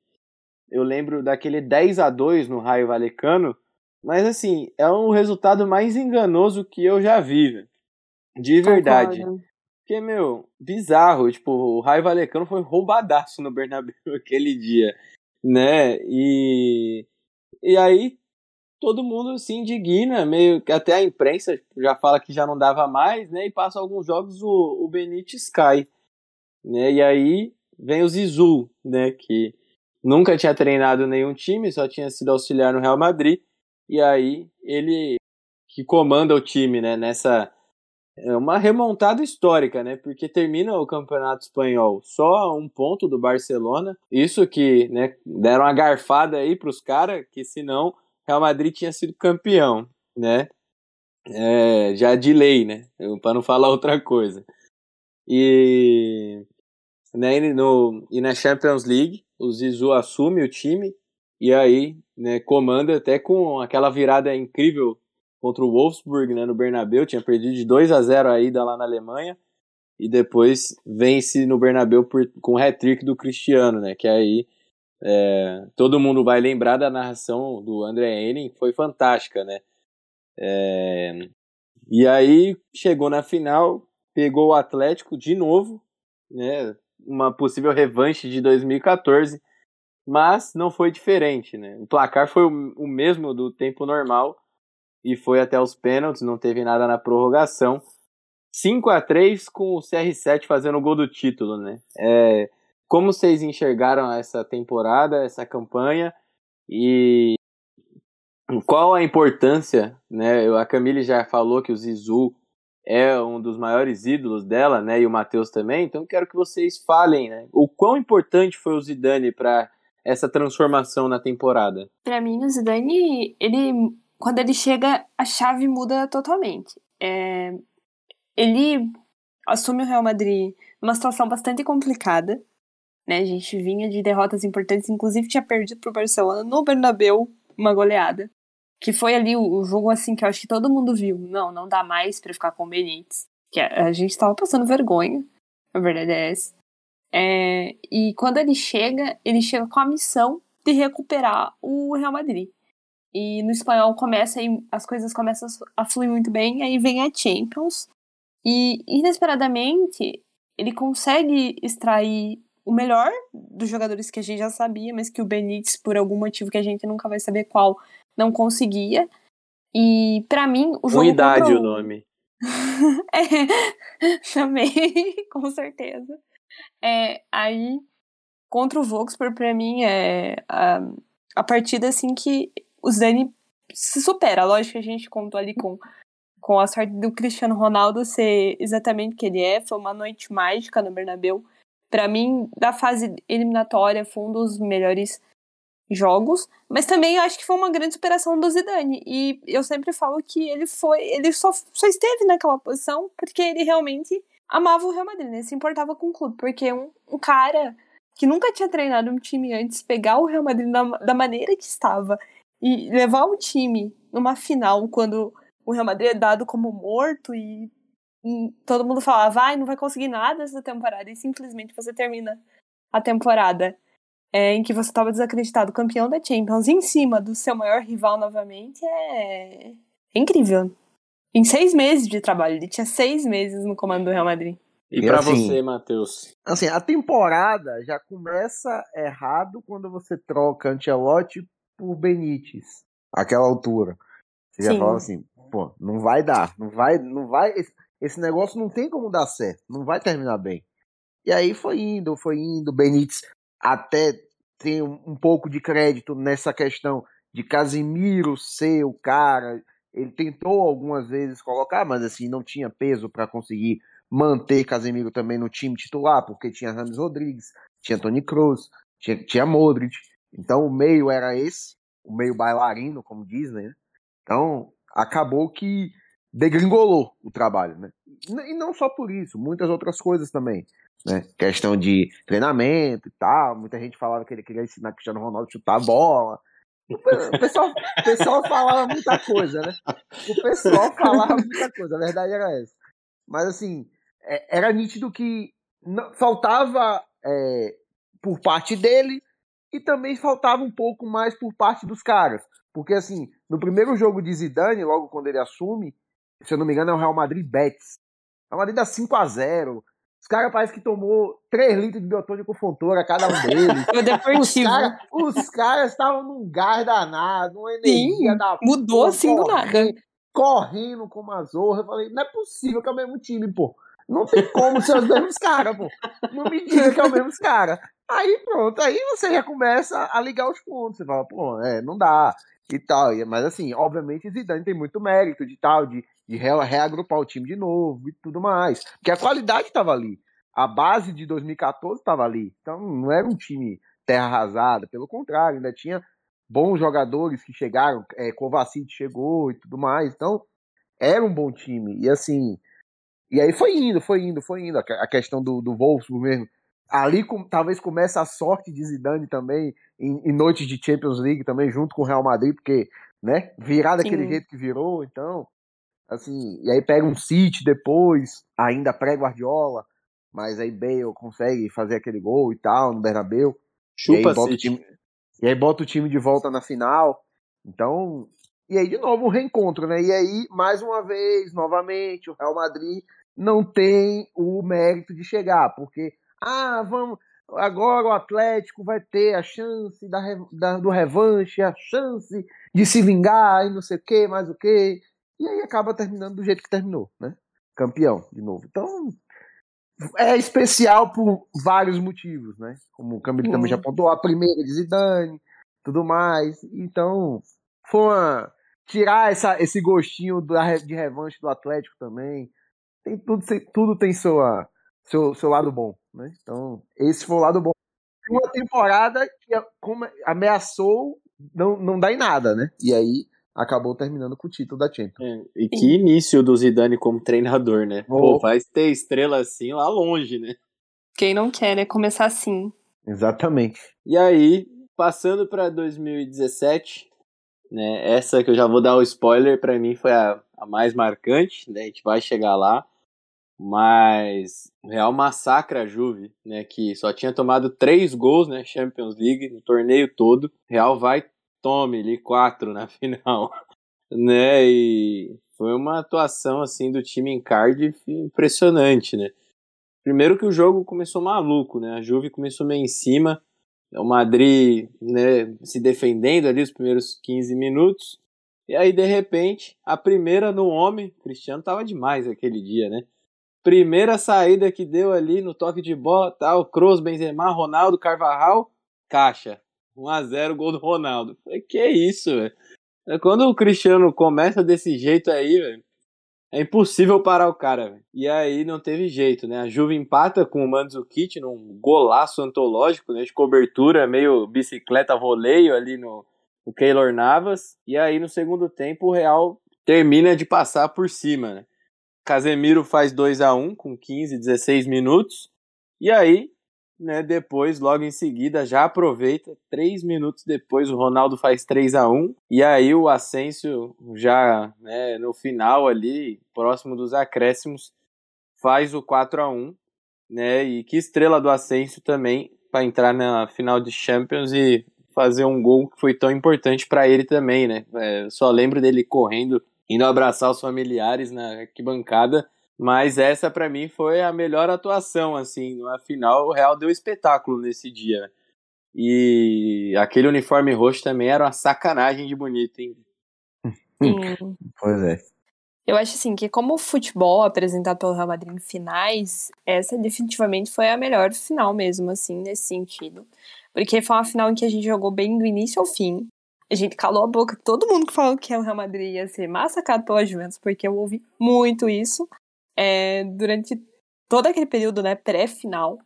eu lembro daquele 10 a 2 no Raio Valecano, mas assim, é um resultado mais enganoso que eu já vi, velho. De verdade. Concordo. Porque, meu, bizarro. Tipo, o Raio Valecano foi roubadaço no Bernabéu <laughs> aquele dia, né? E, e aí todo mundo se indigna, meio que até a imprensa já fala que já não dava mais, né? E passa alguns jogos o, o Benítez cai, né? E aí vem o Zizou, né? Que nunca tinha treinado nenhum time, só tinha sido auxiliar no Real Madrid. E aí ele que comanda o time, né? Nessa é uma remontada histórica, né? Porque termina o Campeonato Espanhol só a um ponto do Barcelona. Isso que, né, deram uma garfada aí pros caras, que senão Real Madrid tinha sido campeão, né? É, já de lei, né? Para não falar outra coisa. E, né, no, e na Champions League, o Zizou assume o time e aí, né, comanda até com aquela virada incrível contra o Wolfsburg, né, no Bernabéu, tinha perdido de 2 a 0 a ida lá na Alemanha, e depois vence no Bernabéu por, com o hat-trick do Cristiano, né, que aí é, todo mundo vai lembrar da narração do André Henning, foi fantástica, né, é, e aí chegou na final, pegou o Atlético de novo, né, uma possível revanche de 2014, mas não foi diferente, né, o placar foi o, o mesmo do tempo normal, e foi até os pênaltis, não teve nada na prorrogação. 5 a 3 com o CR7 fazendo o gol do título, né? É, como vocês enxergaram essa temporada, essa campanha e qual a importância, né? A Camille já falou que o Zizou é um dos maiores ídolos dela, né? E o Matheus também. Então quero que vocês falem, né? O quão importante foi o Zidane para essa transformação na temporada? Pra mim, o Zidane, ele quando ele chega, a chave muda totalmente. É, ele assume o Real Madrid numa situação bastante complicada. Né? A gente vinha de derrotas importantes, inclusive tinha perdido pro Barcelona no Bernabéu uma goleada. Que foi ali o, o jogo assim que eu acho que todo mundo viu. Não, não dá mais para ficar com o Benítez. Que a, a, gente tava passando vergonha. A verdade é essa. É, e quando ele chega, ele chega com a missão de recuperar o Real Madrid. E no espanhol começa e as coisas começam a fluir muito bem, aí vem a Champions. E inesperadamente ele consegue extrair o melhor dos jogadores que a gente já sabia, mas que o Benítez, por algum motivo que a gente nunca vai saber qual, não conseguia. E para mim, o jogo. Unidade o nome. <laughs> é, também, <laughs> com certeza. É, aí, contra o Wolfsburg, pra mim, é a, a partida assim que o Zidane se supera. Lógico que a gente contou ali com, com a sorte do Cristiano Ronaldo ser exatamente o que ele é. Foi uma noite mágica no Bernabéu. Para mim, da fase eliminatória, foi um dos melhores jogos. Mas também acho que foi uma grande superação do Zidane. E eu sempre falo que ele foi. Ele só, só esteve naquela posição porque ele realmente amava o Real Madrid, né? Se importava com o clube. Porque um, um cara que nunca tinha treinado um time antes, pegar o Real Madrid da, da maneira que estava e levar o time numa final quando o Real Madrid é dado como morto e, e todo mundo fala, vai, não vai conseguir nada essa temporada e simplesmente você termina a temporada é, em que você estava desacreditado, campeão da Champions, em cima do seu maior rival novamente, é, é incrível. Em seis meses de trabalho, ele tinha seis meses no comando do Real Madrid. E, E pra assim, você, Matheus? Assim, a temporada já começa errado quando você troca Ancelotti por Benítez. Aquela altura. Você já Sim. fala assim, pô, não vai dar, não vai, não vai, esse, esse negócio não tem como dar certo, não vai terminar bem. E aí foi indo, foi indo, Benítez até tem um, um pouco de crédito nessa questão de Casimiro ser o cara. Ele tentou algumas vezes colocar, mas assim, não tinha peso para conseguir manter Casemiro também no time titular, porque tinha Rames Rodrigues, tinha Tony Kroos, tinha, tinha Modric. Então o meio era esse, o meio bailarino, como diz, né? Então acabou que degringolou o trabalho, né? e não só por isso, muitas outras coisas também. Né? Questão de treinamento e tal. Muita gente falava que ele queria ensinar Cristiano Ronaldo a chutar a bola. O pessoal, o pessoal falava muita coisa, né? O pessoal falava muita coisa, a verdade era essa. Mas assim, é, era nítido que faltava é, por parte dele e também faltava um pouco mais por parte dos caras. Porque assim, no primeiro jogo de Zidane, logo quando ele assume, se eu não me engano, é o Real Madrid Betis. O Real Madrid dá 5 a 0 os caras parecem que tomou 3 litros de biotônico fontoura cada um deles. <laughs> os caras estavam num gás danado, uma energia Sim, da Mudou assim do nada. Correndo como a zorra. Eu falei, não é possível que é o mesmo time, pô. Não tem como ser os mesmos caras, pô. Não me diga que é os mesmos caras. Aí pronto, aí você já começa a ligar os pontos. Você fala, pô, é, não dá. E tal. Mas assim, obviamente Zidane tem muito mérito de tal, de de reagrupar o time de novo e tudo mais. Porque a qualidade estava ali. A base de 2014 estava ali. Então não era um time terra arrasada, pelo contrário, ainda tinha bons jogadores que chegaram, é, Kovacic chegou e tudo mais. Então era um bom time. E assim, e aí foi indo, foi indo, foi indo. A questão do, do Wolfsburg mesmo. Ali com, talvez comece a sorte de Zidane também em, em, noites de Champions League também junto com o Real Madrid, porque né, virar daquele Sim. jeito que virou, então assim, e aí pega um City depois, ainda pré-Guardiola, mas aí Bale consegue fazer aquele gol e tal no Bernabéu. Chupa e aí, bota o time, e aí bota o time de volta na final. Então, e aí de novo um reencontro, né? E aí, mais uma vez, novamente, o Real Madrid não tem o mérito de chegar, porque ah, vamos, agora o Atlético vai ter a chance da, da, do revanche, a chance de se vingar e não sei o que, mais o que. E aí acaba terminando do jeito que terminou, né? Campeão, de novo. Então, é especial por vários motivos, né? Como o Camilo também já apontou, a primeira de Zidane, tudo mais. Então, foi uma... Tirar essa, esse gostinho de revanche do Atlético também. Tem tudo, tudo tem sua, seu, seu lado bom, né? Então, esse foi o lado bom. Uma temporada que ameaçou não, não dar em nada, né? E aí acabou terminando com o título da Champions. É, e que início do Zidane como treinador, né? Oh. Pô, vai ter estrela assim lá longe, né? Quem não quer, né? Começar assim. Exatamente. E aí, passando para 2017, né? Essa que eu já vou dar o spoiler, para mim foi a, a mais marcante, né? A gente vai chegar lá. Mas o Real massacra a Juve, né? Que só tinha tomado três gols, né? Champions League no torneio todo. Real vai tome ali quatro na <laughs> final, né? E foi uma atuação assim do time em Cardiff impressionante, né? Primeiro que o jogo começou maluco, né? A Juve começou meio em cima, o Madrid, né, se defendendo ali os primeiros 15 minutos. E aí, de repente, a primeira no homem, Cristiano tava demais aquele dia, né? Primeira saída que deu ali no toque de bola, tal, Kroos, Benzema, Ronaldo, Carvajal, caixa. 1x0 gol do Ronaldo. Falei, que isso, velho. Quando o Cristiano começa desse jeito aí, velho, é impossível parar o cara, velho. E aí não teve jeito, né? A Juve empata com o Mandzukic num golaço antológico, né? De cobertura, meio bicicleta voleio ali no, no Keylor Navas. E aí no segundo tempo o Real termina de passar por cima, né? Casemiro faz 2 a 1 com 15, 16 minutos. E aí né? Depois, logo em seguida, já aproveita. Três minutos depois, o Ronaldo faz 3 a 1 E aí o Asensio, já né, no final ali, próximo dos acréscimos, faz o 4 a 1 né? E que estrela do Asensio também para entrar na final de Champions e fazer um gol que foi tão importante para ele também, né? É, só lembro dele correndo, indo abraçar os familiares na arquibancada mas essa para mim foi a melhor atuação, assim, no final o Real deu espetáculo nesse dia. E aquele uniforme roxo também era uma sacanagem de bonito, hein? Sim. pois é. Eu acho assim que como o futebol apresentado pelo Real Madrid em finais, essa definitivamente foi a melhor final mesmo, assim, nesse sentido. Porque foi uma final em que a gente jogou bem do início ao fim. A gente calou a boca, todo mundo que falou que o Real Madrid ia ser massacrado pela Juventus, porque eu ouvi muito isso é, durante todo aquele período né, pré-final.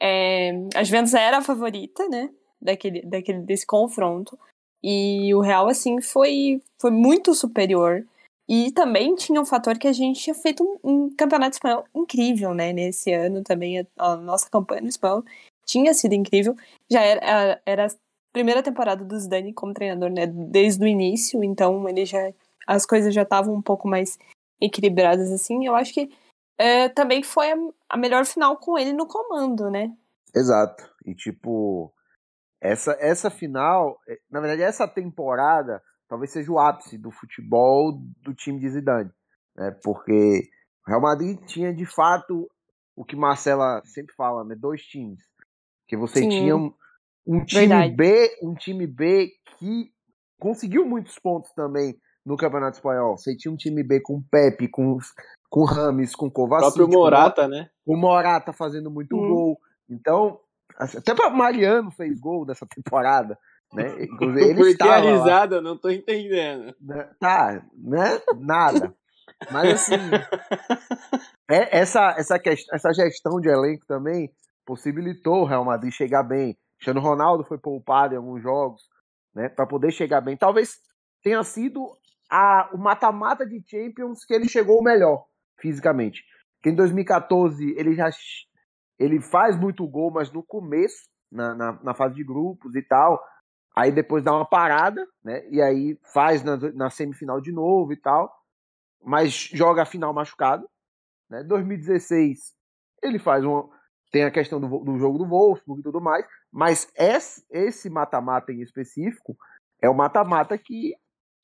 É, a Juventus era a favorita, né? Daquele, daquele, desse confronto. E o Real, assim, foi, foi muito superior. E também tinha um fator que a gente tinha feito um, um campeonato espanhol incrível, né? Nesse ano também, a, a, nossa campanha no espanhol tinha sido incrível. Já era, era primeira temporada do Zidane como treinador, né? Desde o início, então ele já as coisas já estavam um pouco mais equilibradas assim. Eu acho que é, também foi a, a melhor final com ele no comando, né? Exato. E tipo, essa, essa final, é, na verdade, essa temporada talvez seja o ápice do futebol do time de Zidane, né? Porque o Real Madrid tinha de fato o que Marcela sempre fala, né? Dois times, que você Sim. tinha um, time Verdade. B, um time B que conseguiu muitos pontos também no Campeonato Espanhol. Você tinha um time B com Pepe, com com Rames, com Kovacic, o próprio Morata, com, né? O Morata fazendo muito hum. gol. Então, até para Mariano fez gol dessa temporada. Né? Inclusive, ele Por que a risada? Lá. Não tô entendendo. Né? Tá, né? Nada. Mas assim, <laughs> é, essa, essa, questão, essa gestão de elenco também possibilitou o Real Madrid chegar bem. Cristiano Ronaldo foi poupado em alguns jogos, né? Para poder chegar bem. Talvez tenha sido a, o mata-mata de Champions que ele chegou melhor fisicamente. Porque em 2014 ele já ele faz muito gol, mas no começo, na, na, na, fase de grupos e tal. Aí depois dá uma parada, né? E aí faz na, na semifinal de novo e tal. Mas joga a final machucado. Né? 2016 ele faz um. Tem a questão do, do jogo do Wolfsburg e tudo mais. Mas esse mata-mata em específico é o mata-mata que,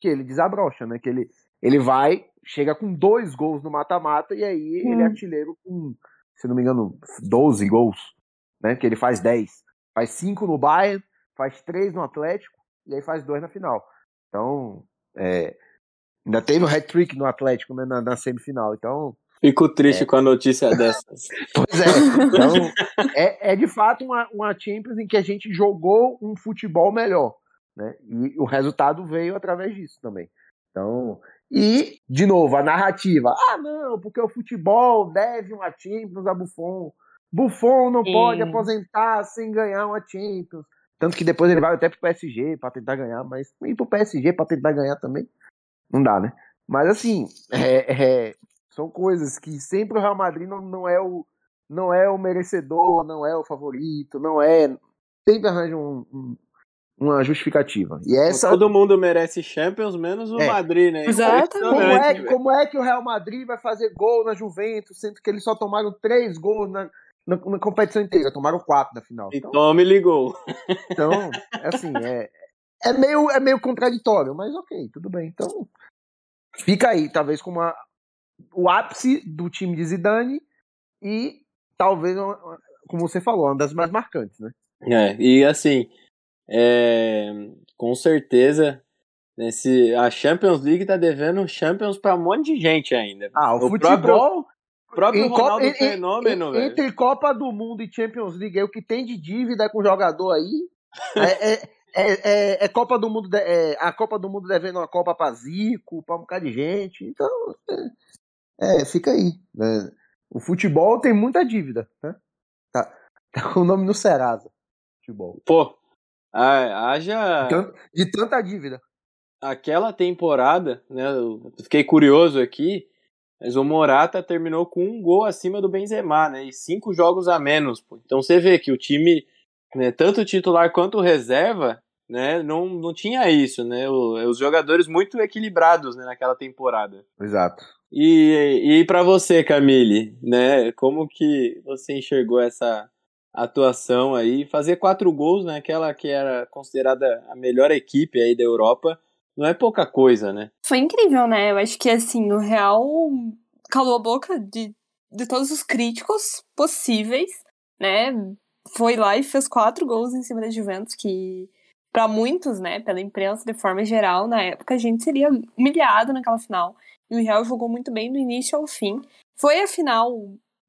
que ele desabrocha, né? Que ele, ele vai, chega com dois gols no mata-mata e aí hum. ele é artilheiro com se não me engano, 12 gols, né? Que ele faz 10. Faz 5 no Bayern, faz 3 no Atlético e aí faz 2 na final. Então, é, ainda teve o um hat-trick no Atlético né, na, na, semifinal. Então. Fico triste é. com a notícia <laughs> dessas. pois é. Então, <laughs> é, é de fato uma, uma Champions em que a gente jogou um futebol melhor. Né? E o resultado veio através disso também. Então, e, de novo, a narrativa. Ah, não, porque o futebol deve uma Champions a Buffon. Buffon não Sim. pode aposentar sem ganhar uma Champions. Tanto que depois ele vai até pro PSG para tentar ganhar, mas ir pro PSG para tentar ganhar também não dá, né? Mas assim, é, é, são coisas que sempre o Real Madrid não, não é o não é o merecedor, não é o favorito, não é. Sempre arranja um, um, uma justificativa. E essa... Todo mundo merece Champions, menos o é. Madrid, né? Exato. Como é, como é que o Real Madrid vai fazer gol na Juventus, sendo que eles só tomaram três gols na, na, na competição inteira? Tomaram quatro na final. Então, então me ligou. Então, assim, é, é, meio, é meio contraditório, mas ok, tudo bem. Então, fica aí, talvez com uma, o ápice do time de Zidane e talvez, como você falou, uma das mais marcantes, né? É, e assim, é, com certeza, nesse, a Champions League tá devendo Champions para um monte de gente ainda. Ah, o, o futebol. Próprio, próprio Ronaldo Copa, fenômeno, em, Entre Copa do Mundo e Champions League, é o que tem de dívida com o jogador aí. <laughs> é, é, é, é, é Copa do Mundo, é, a Copa do Mundo devendo uma Copa pra Zico, pra um bocado de gente. Então, é, fica aí. Né? O futebol tem muita dívida, né? Tá, tá com o nome no Serasa. Futebol. Pô, ah, haja. De tanta dívida. Aquela temporada, né? Eu fiquei curioso aqui, mas o Morata terminou com um gol acima do Benzema, né? E cinco jogos a menos. Pô. Então você vê que o time, né, tanto titular quanto reserva, né, não, não tinha isso, né? O, os jogadores muito equilibrados né, naquela temporada. Exato. E, e para você, Camille, né? Como que você enxergou essa atuação aí, fazer quatro gols naquela né, que era considerada a melhor equipe aí da Europa, não é pouca coisa, né? Foi incrível, né? Eu acho que assim, o Real calou a boca de, de todos os críticos possíveis, né? Foi lá e fez quatro gols em cima da Juventus, que para muitos, né, pela imprensa de forma geral, na época a gente seria humilhado naquela final. E o Real jogou muito bem do início ao fim. Foi a final,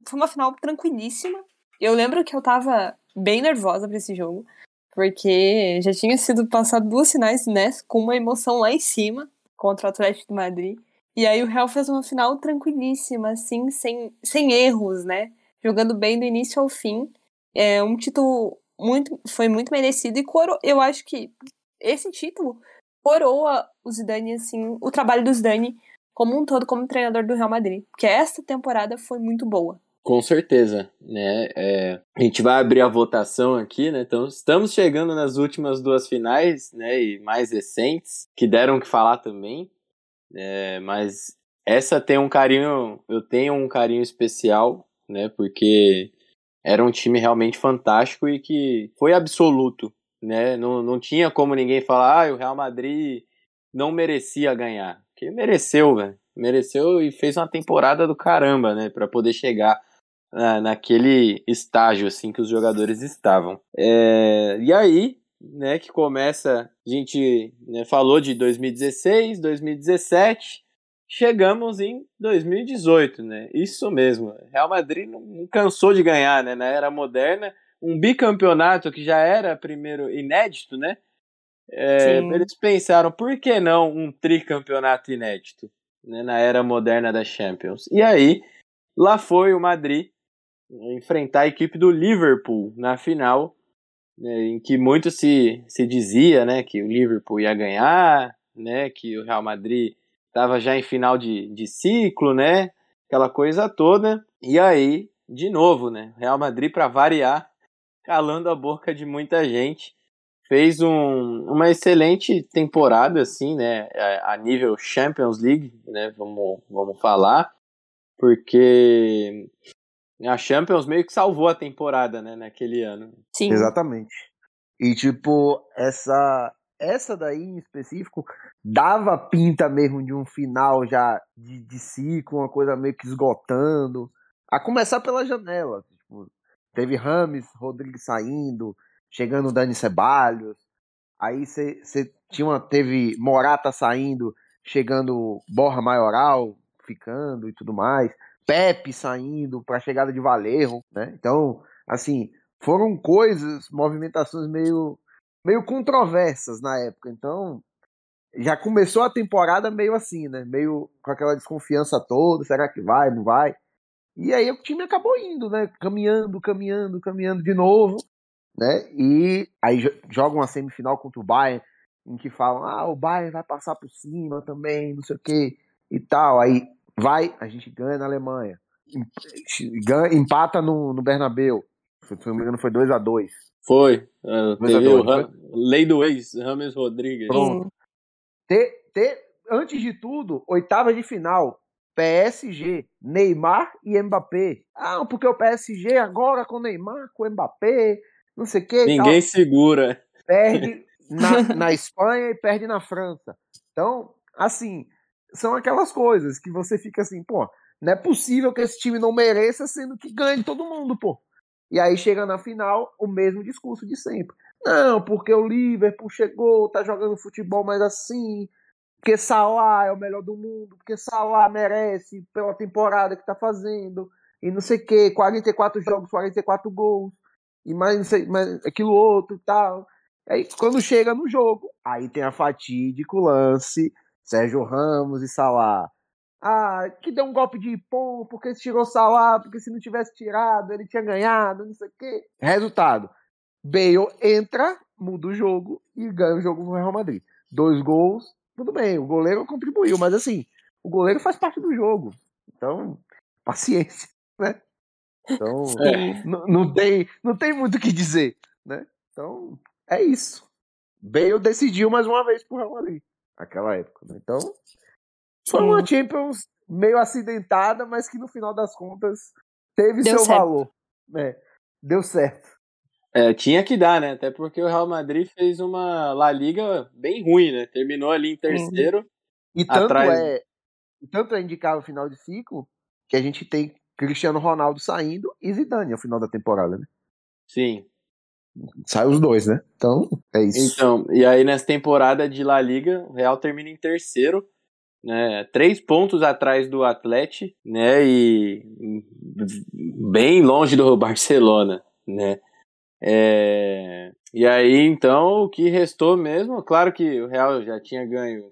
foi uma final tranquilíssima, eu lembro que eu tava bem nervosa pra esse jogo, porque já tinha sido passado duas finais, né, com uma emoção lá em cima contra o Atlético de Madrid. E aí o Real fez uma final tranquilíssima, assim, sem, sem erros, né? Jogando bem do início ao fim. É um título muito foi muito merecido e coro, eu acho que esse título coroa o Zidane assim, o trabalho do Zidane como um todo, como treinador do Real Madrid. Porque esta temporada foi muito boa. Com certeza, né? É, a gente vai abrir a votação aqui, né? Então, estamos chegando nas últimas duas finais, né? E mais recentes, que deram que falar também. É, mas essa tem um carinho, eu tenho um carinho especial, né? Porque era um time realmente fantástico e que foi absoluto, né? Não, não tinha como ninguém falar, ah, o Real Madrid não merecia ganhar. Que mereceu, velho. Mereceu e fez uma temporada do caramba, né? Para poder chegar uh, naquele estágio assim que os jogadores estavam. É, e aí, né, que começa, a gente né, falou de 2016, 2017, chegamos em 2018, né? Isso mesmo. Real Madrid não cansou de ganhar, né? Na era moderna, um bicampeonato que já era primeiro inédito, né? É, eles pensaram, por que não um tricampeonato inédito né, na era moderna da Champions? E aí, lá foi o Madrid enfrentar a equipe do Liverpool na final, né, em que muito se, se dizia né, que o Liverpool ia ganhar, né, que o Real Madrid estava já em final de, de ciclo, né, aquela coisa toda. E aí, de novo, né, Real Madrid para variar, calando a boca de muita gente, fez um, uma excelente temporada, assim, né, a, nível Champions League, né, vamos, vamos falar, porque a Champions meio que salvou a temporada, né, naquele ano. Sim. Exatamente. E, tipo, essa, essa daí em específico dava pinta mesmo de um final já de, de ciclo, uma coisa meio que esgotando. A começar pela janela. Tipo, teve Rames, Rodrigues saindo, chegando Dani Ceballos. Aí você tinha teve Morata saindo, chegando Borra Maioral, ficando e tudo mais. Pepe saindo para a chegada de Valerro, né? Então, assim, foram coisas, movimentações meio, meio controversas na época. Então, já começou a temporada meio assim, né? Meio com aquela desconfiança toda, será que vai, não vai? E aí o time acabou indo, né? Caminhando, caminhando, caminhando de novo, né? E aí joga uma semifinal contra o Bayern, em que falam, ah, o Bayern vai passar por cima também, não sei o que e tal. Aí vai, a gente ganha na Alemanha. Empata no, no Bernabeu. Se não me engano, foi 2 a 2 Foi. Uh, teve o Ram... Lei do ex, Rames Rodrigues. Pronto. Ter, ter, antes de tudo, oitava de final. PSG, Neymar e Mbappé. Ah, porque o PSG agora com Neymar, com Mbappé, não sei o que. Ninguém tal. segura. Perde <laughs> na, na Espanha e perde na França. Então, assim, são aquelas coisas que você fica assim, pô, não é possível que esse time não mereça, sendo que ganha de todo mundo, pô. E aí chega na final, o mesmo discurso de sempre. Não, porque o Liverpool chegou, tá jogando futebol mais assim, porque Salah é o melhor do mundo, porque Salah merece pela temporada que tá fazendo, e não sei o que, 44 jogos, 44 gols, e mais, mais aquilo outro e tal. Aí quando chega no jogo, aí tem a fatídico lance Sérgio Ramos e Salah. Ah, que deu um golpe de pão porque tirou Salah, porque se não tivesse tirado ele tinha ganhado, não sei o quê. Resultado: Bale entra, muda o jogo e ganha o jogo no Real Madrid. Dois gols, tudo bem, o goleiro contribuiu, mas assim, o goleiro faz parte do jogo. Então, paciência, <laughs> né? Então, é. não, tem, não tem muito o que dizer, né? Então, é isso. Bale decidiu mais uma vez pro Real Madrid aquela época. Né? Então, foi Sim. uma Champions meio acidentada, mas que no final das contas teve Deu seu certo. valor. Né? Deu certo. É, tinha que dar, né? Até porque o Real Madrid fez uma La Liga bem ruim, né? Terminou ali em terceiro. E tanto atrás... é, tanto é indicar o final de ciclo que a gente tem Cristiano Ronaldo saindo e Zidane ao final da temporada, né? Sim. Sai os dois, né? Então, é isso. Então, e aí nessa temporada de La Liga, o Real termina em terceiro, né? Três pontos atrás do Atlético, né? E bem longe do <laughs> Barcelona, né? É... E aí, então, o que restou mesmo, claro que o Real já tinha ganho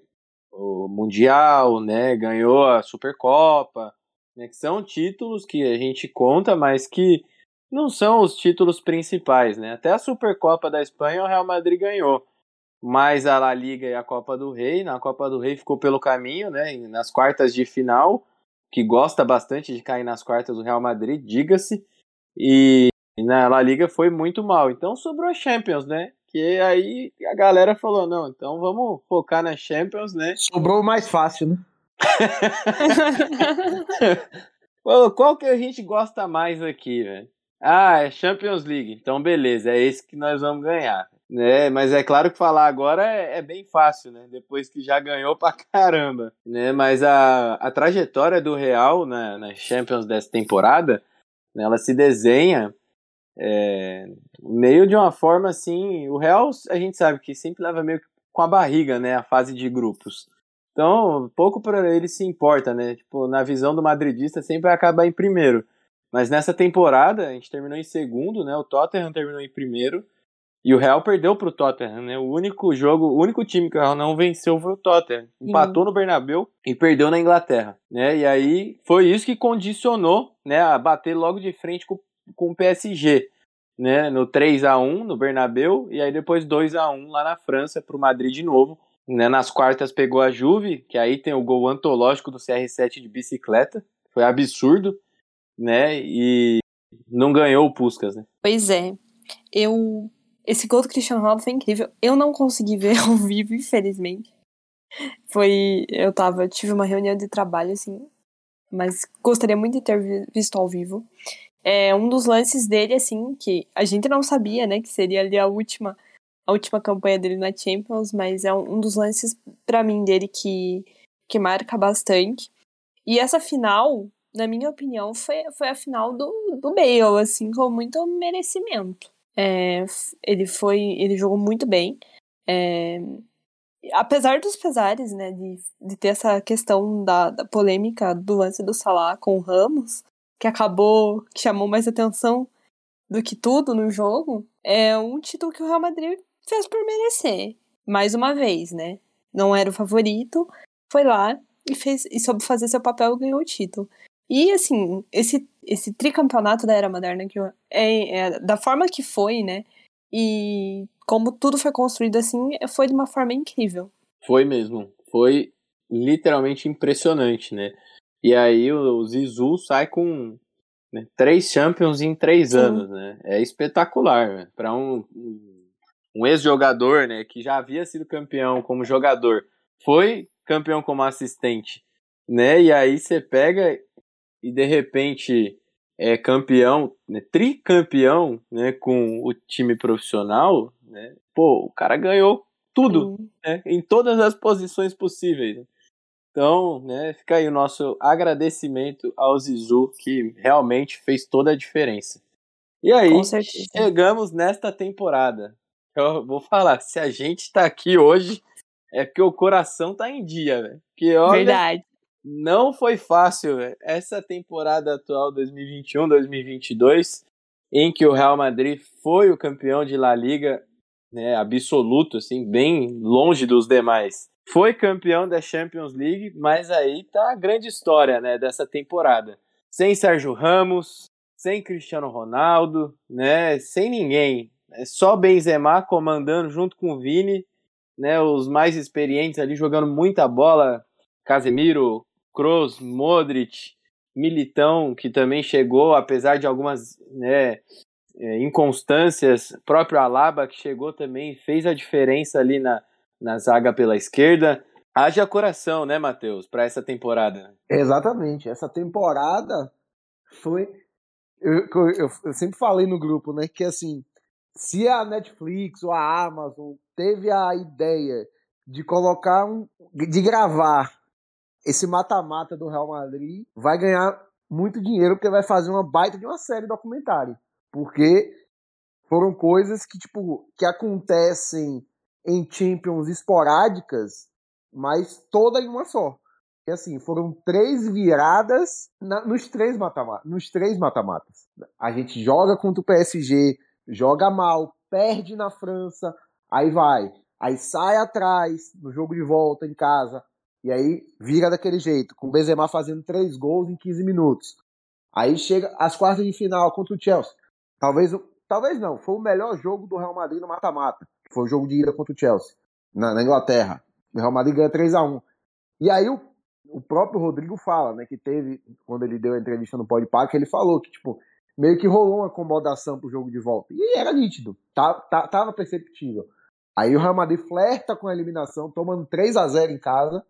o Mundial, né? Ganhou a Supercopa, né? Que são títulos que a gente conta, mas que não são os títulos principais, né? Até a Supercopa da Espanha o Real Madrid ganhou. mais a La Liga e a Copa do Rei. Na Copa do Rei ficou pelo caminho, né? Nas quartas de final, que gosta bastante de cair nas quartas do Real Madrid, diga-se. E na La Liga foi muito mal. Então sobrou a Champions, né? Que aí a galera falou: não, então vamos focar na Champions, né? Sobrou o mais fácil, né? Qual que a gente gosta mais aqui, velho? Ah, é Champions League. Então, beleza, é esse que nós vamos ganhar. Né? Mas é claro que falar agora é, é, bem fácil, né? Depois que já ganhou pra <laughs> caramba. Né? Mas a, a trajetória do Real na, na Champions dessa temporada, né, ela se desenha é, meio de uma forma assim. O Real, a gente sabe que sempre leva meio com a barriga, né? A fase de grupos. Então, pouco para ele se importa, né? Tipo, na visão do madridista, sempre vai acabar em primeiro. Mas nessa temporada, a gente terminou em segundo, né? O Tottenham terminou em primeiro. E o Real perdeu pro Tottenham, né? O único jogo, o único time que o Real não venceu foi o Tottenham. Empatou no Bernabéu e perdeu na Inglaterra, né? E aí foi isso que condicionou, né, a bater logo de frente com, com o PSG, né? No 3 a 1 no Bernabéu e aí depois 2 a 1 lá na França pro Madrid de novo. Né, nas quartas pegou a Juve, que aí tem o gol antológico do CR7 de bicicleta. Foi absurdo, né? E não ganhou o Puskas, né? Pois é. Eu esse gol do Cristiano Ronaldo foi incrível. Eu não consegui ver <laughs> ao vivo, infelizmente. Foi eu tava, tive uma reunião de trabalho assim, mas gostaria muito de ter visto ao vivo. É um dos lances dele assim que a gente não sabia, né, que seria ali a última a última campanha dele na Champions, mas é um, dos lances para mim dele que, que marca bastante. E essa final, na minha opinião, foi, foi a final do, do Bale, assim, com muito merecimento. É, ele foi. Ele jogou muito bem. É, apesar dos pesares, né, de, de ter essa questão da, da polêmica do lance do Salah com o Ramos, que acabou, que chamou mais atenção do que tudo no jogo, é um título que o Real Madrid fez por merecer. Mais uma vez, né? Não era o favorito, foi lá e fez e soube fazer seu papel e ganhou o título. E assim, esse, esse tricampeonato da era moderna que é, é, da forma que foi, né? E como tudo foi construído assim, foi de uma forma incrível. Foi mesmo. Foi literalmente impressionante, né? E aí o Zizu sai com né, três Champions em três Sim. anos, né? É espetacular, né? Para um, um um ex-jogador, né, que já havia sido campeão como jogador, foi campeão como assistente, né? E aí você pega e de repente é campeão, né, tricampeão, né, com o time profissional, né? Pô, o cara ganhou tudo, né, em todas as posições possíveis. Então, né, fica aí o nosso agradecimento ao Zizu, que realmente fez toda a diferença. E aí, chegamos nesta temporada eu vou falar, se a gente tá aqui hoje, é porque o coração tá em dia, velho. Que olha, Verdade. Não foi fácil, véio. Essa temporada atual 2021-2022, em que o Real Madrid foi o campeão de La Liga, né, absoluto, assim, bem longe dos demais. Foi campeão da Champions League, mas aí tá a grande história, né, dessa temporada. Sem Sérgio Ramos, sem Cristiano Ronaldo, né, sem ninguém. É só Benzema comandando junto com o Vini, né, os mais experientes ali jogando muita bola, Casemiro, Kroos, Modric, Militão, que também chegou, apesar de algumas né, é, inconstâncias, próprio Alaba, que chegou também, fez a diferença ali na, na zaga pela esquerda. Haja coração, né, Matheus, para essa temporada. Exatamente. Essa temporada foi. Eu, eu, eu, sempre falei no grupo, né, que assim, se a Netflix ou a Amazon teve a ideia de colocar um, de gravar esse mata-mata do Real Madrid, vai ganhar muito dinheiro porque vai fazer uma baita de uma série documentário, porque foram coisas que tipo que acontecem em Champions esporádicas, mas toda em uma só. E assim, foram três viradas na, nos três mata-matas. Nos três mata-matas. A gente joga contra o PSG, joga mal, perde na França, aí vai, aí sai atrás no jogo de volta em casa, e aí vira daquele jeito, com o Benzema fazendo três gols em 15 minutos. Aí chega às quartas de final contra o Chelsea. Talvez, talvez não, foi o melhor jogo do Real Madrid no mata-mata, foi o jogo de ida contra o Chelsea. na, na Inglaterra. O Real Madrid ganha 3 a 1 E aí o, o próprio Rodrigo fala, né, que teve, quando ele deu a entrevista no Podpah, que ele falou que, tipo, meio que rolou uma acomodação pro jogo de volta. E era nítido, tá, tá, tava perceptível. Aí o Real Madrid flerta com a eliminação, tomando 3 a 0 em casa,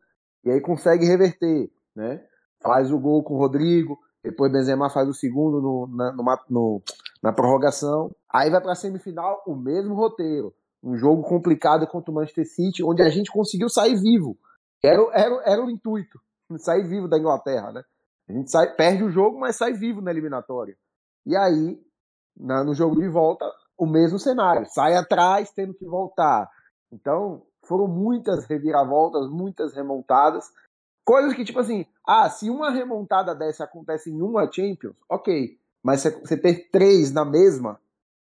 e aí consegue reverter, né? Faz o gol com o Rodrigo, depois Benzema faz o segundo no, na, no, na prorrogação. Aí vai para a semifinal, o mesmo roteiro. Um jogo complicado contra o Manchester City, onde a gente conseguiu sair vivo. Era, era, era o intuito, <laughs> sair vivo da Inglaterra, né? A gente sai, perde o jogo, mas sai vivo na eliminatória. E aí, na, no jogo de volta, o mesmo cenário. Sai atrás, tendo que voltar. Então, foram muitas reviravoltas, muitas remontadas. Coisas que, tipo assim, ah, se uma remontada dessa acontece em uma Champions, ok. Mas você ter três na mesma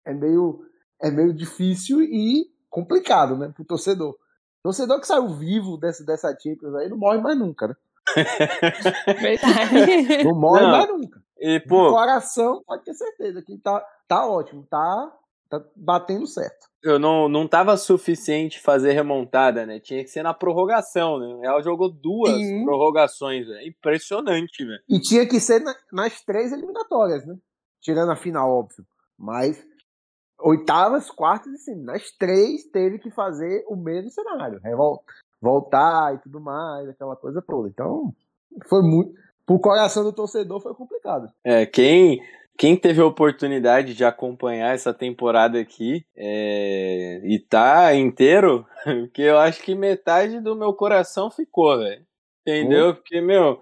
é meio, é meio difícil e complicado, né, pro torcedor. Torcedor que saiu vivo dessa, dessa Champions aí não morre mais nunca, né? <laughs> Verdade. Não morre Não. mais nunca. E, pô, coração, pode ter certeza que tá, tá ótimo, tá, tá batendo certo. eu não, não tava suficiente fazer remontada, né? Tinha que ser na prorrogação, né? O Real jogou duas Sim. prorrogações, velho. Impressionante, velho. E tinha que ser na- nas três eliminatórias, né? Tirando a final, óbvio. Mas oitavas, quartas e semi. Nas três teve que fazer o mesmo cenário. Revol- voltar e tudo mais, aquela coisa toda. Então, foi muito. Pro coração do torcedor foi complicado. É, quem, quem teve a oportunidade de acompanhar essa temporada aqui é, e tá inteiro, <laughs> porque eu acho que metade do meu coração ficou, velho. Entendeu? Porque, meu,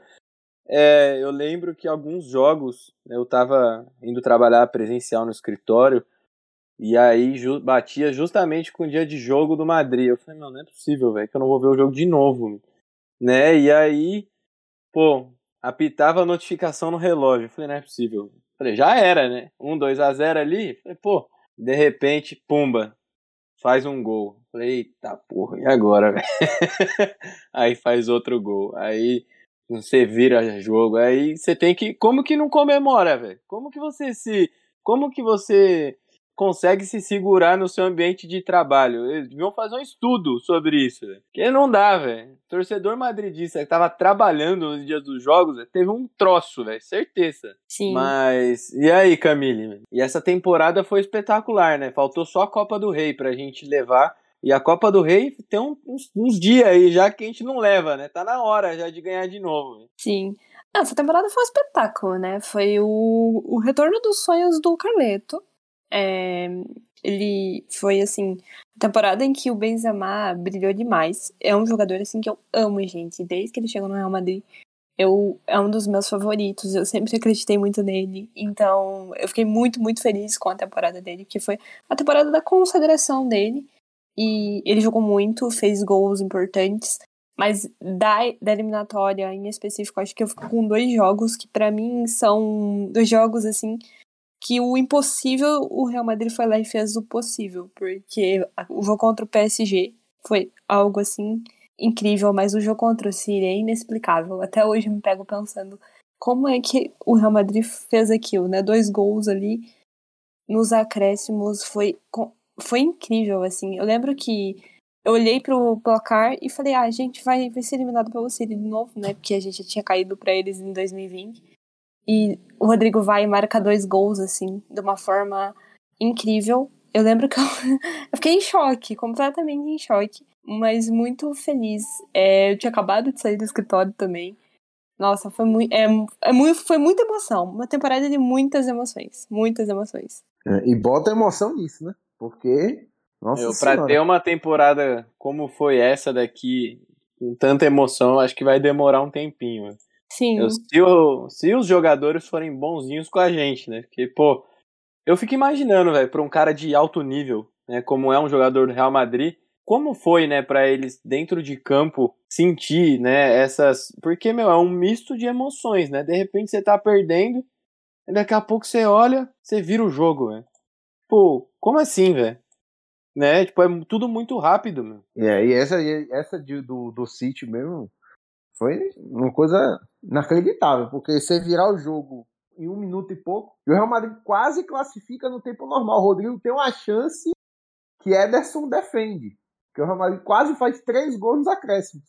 é, eu lembro que alguns jogos né, eu tava indo trabalhar presencial no escritório e aí ju- batia justamente com o dia de jogo do Madrid. Eu falei, não, não é possível, velho, que eu não vou ver o jogo de novo. Né? E aí, pô, apitava a notificação no relógio. Eu falei, não é possível. Eu falei, já era, né? Um, 2 a 0 ali. Eu Falei, pô, de repente, pumba, faz um gol. Eu Falei, eita porra, e agora, velho? <laughs> aí faz outro gol. Aí você vira jogo. Aí você tem que. Como que não comemora, velho? Como que você se. Como que você consegue se segurar no seu ambiente de trabalho? Eles deviam fazer um estudo sobre isso, velho. Porque não dá, velho. Torcedor madridista que tava trabalhando nos dias dos jogos, velho, teve um troço, velho. Certeza. Sim. Mas. E aí, Camille? E essa temporada foi espetacular, né? Faltou só a Copa do Rei pra gente levar. E a Copa do Rei tem uns, uns dias aí já que a gente não leva, né? Tá na hora já de ganhar de novo. Sim. Não, Essa temporada foi um espetáculo, né? Foi o, o retorno dos sonhos do Carleto. É, ele foi, assim, a temporada em que o Benzema brilhou demais. É um jogador, assim, que eu amo, gente. Desde que ele chegou no Real Madrid, eu, é um dos meus favoritos. Eu sempre acreditei muito nele. Então, eu fiquei muito, muito feliz com a temporada dele, que foi a temporada da consagração dele. E ele jogou muito, fez gols importantes. Mas da, da eliminatória em específico, acho que eu fico com dois jogos que pra mim são dois jogos assim que o impossível o Real Madrid foi lá e fez o possível, porque o jogo contra o PSG foi algo assim incrível, mas o jogo contra o City é inexplicável. Até hoje me pego pensando como é que o Real Madrid fez aquilo, né? Dois gols ali nos acréscimos foi foi incrível assim. Eu lembro que eu olhei pro placar e falei, ah, a gente vai, vai ser eliminado pelo City de novo, né? Porque a gente já tinha caído pra eles em 2020. E o Rodrigo vai e marca dois gols, assim, de uma forma incrível. Eu lembro que eu, <laughs> eu fiquei em choque, completamente em choque, mas muito feliz. É, eu tinha acabado de sair do escritório também. Nossa, foi muito, é, é muito, foi muita emoção. Uma temporada de muitas emoções. Muitas emoções. É, E bota emoção nisso, né? Porque. Nossa Eu, pra senhora. ter uma temporada como foi essa daqui, com tanta emoção, acho que vai demorar um tempinho. Sim. Eu- se, o- se os jogadores forem bonzinhos com a gente, né? Porque, pô, eu fico imaginando, velho, pra um cara de alto nível, né? Como é um jogador do Real Madrid, como foi, né, pra eles dentro de campo sentir, né, essas. Porque, meu, é um misto de emoções, né? De repente você tá perdendo, e daqui a pouco você olha, você vira o jogo, velho. Pô, como assim, velho? Né? Tipo, é tudo muito rápido, meu. É, e essa, e essa de- do, do City mesmo foi uma coisa inacreditável, porque você virar o jogo em um minuto e pouco, e o Real Madrid quase classifica no tempo normal. O Rodrigo tem uma chance que Ederson defende. Porque o Real Madrid quase faz três gols nos acréscimos.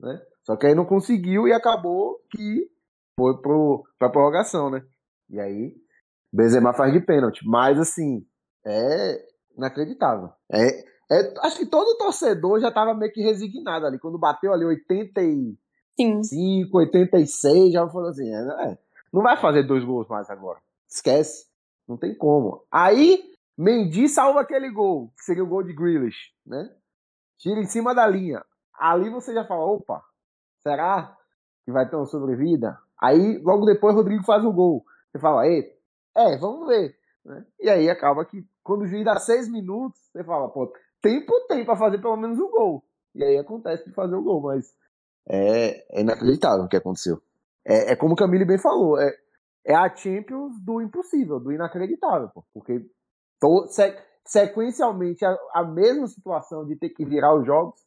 Né? Só que aí não conseguiu e acabou que foi para a prorrogação, né? E aí, Benzema faz de pênalti. Mas, assim, é inacreditável. É, é, acho que todo torcedor já estava meio que resignado ali. Quando bateu ali 85, Sim. 86, já falou assim: é, é, não vai fazer dois gols mais agora. Esquece. Não tem como. Aí, Mendy salva aquele gol, que seria o gol de Grealish, né? Tira em cima da linha. Ali você já fala: opa, será que vai ter uma sobrevida? Aí, logo depois, Rodrigo faz o gol. Você fala: é, vamos ver. Né? E aí acaba que, quando o juiz dá seis minutos, você fala: pô, tempo tem para fazer pelo menos um gol. E aí acontece de fazer o gol, mas é, é inacreditável o que aconteceu. É, é como o Camille bem falou, é, é a Champions do impossível, do inacreditável, pô, porque to, se, sequencialmente a, a, mesma situação de ter que virar os jogos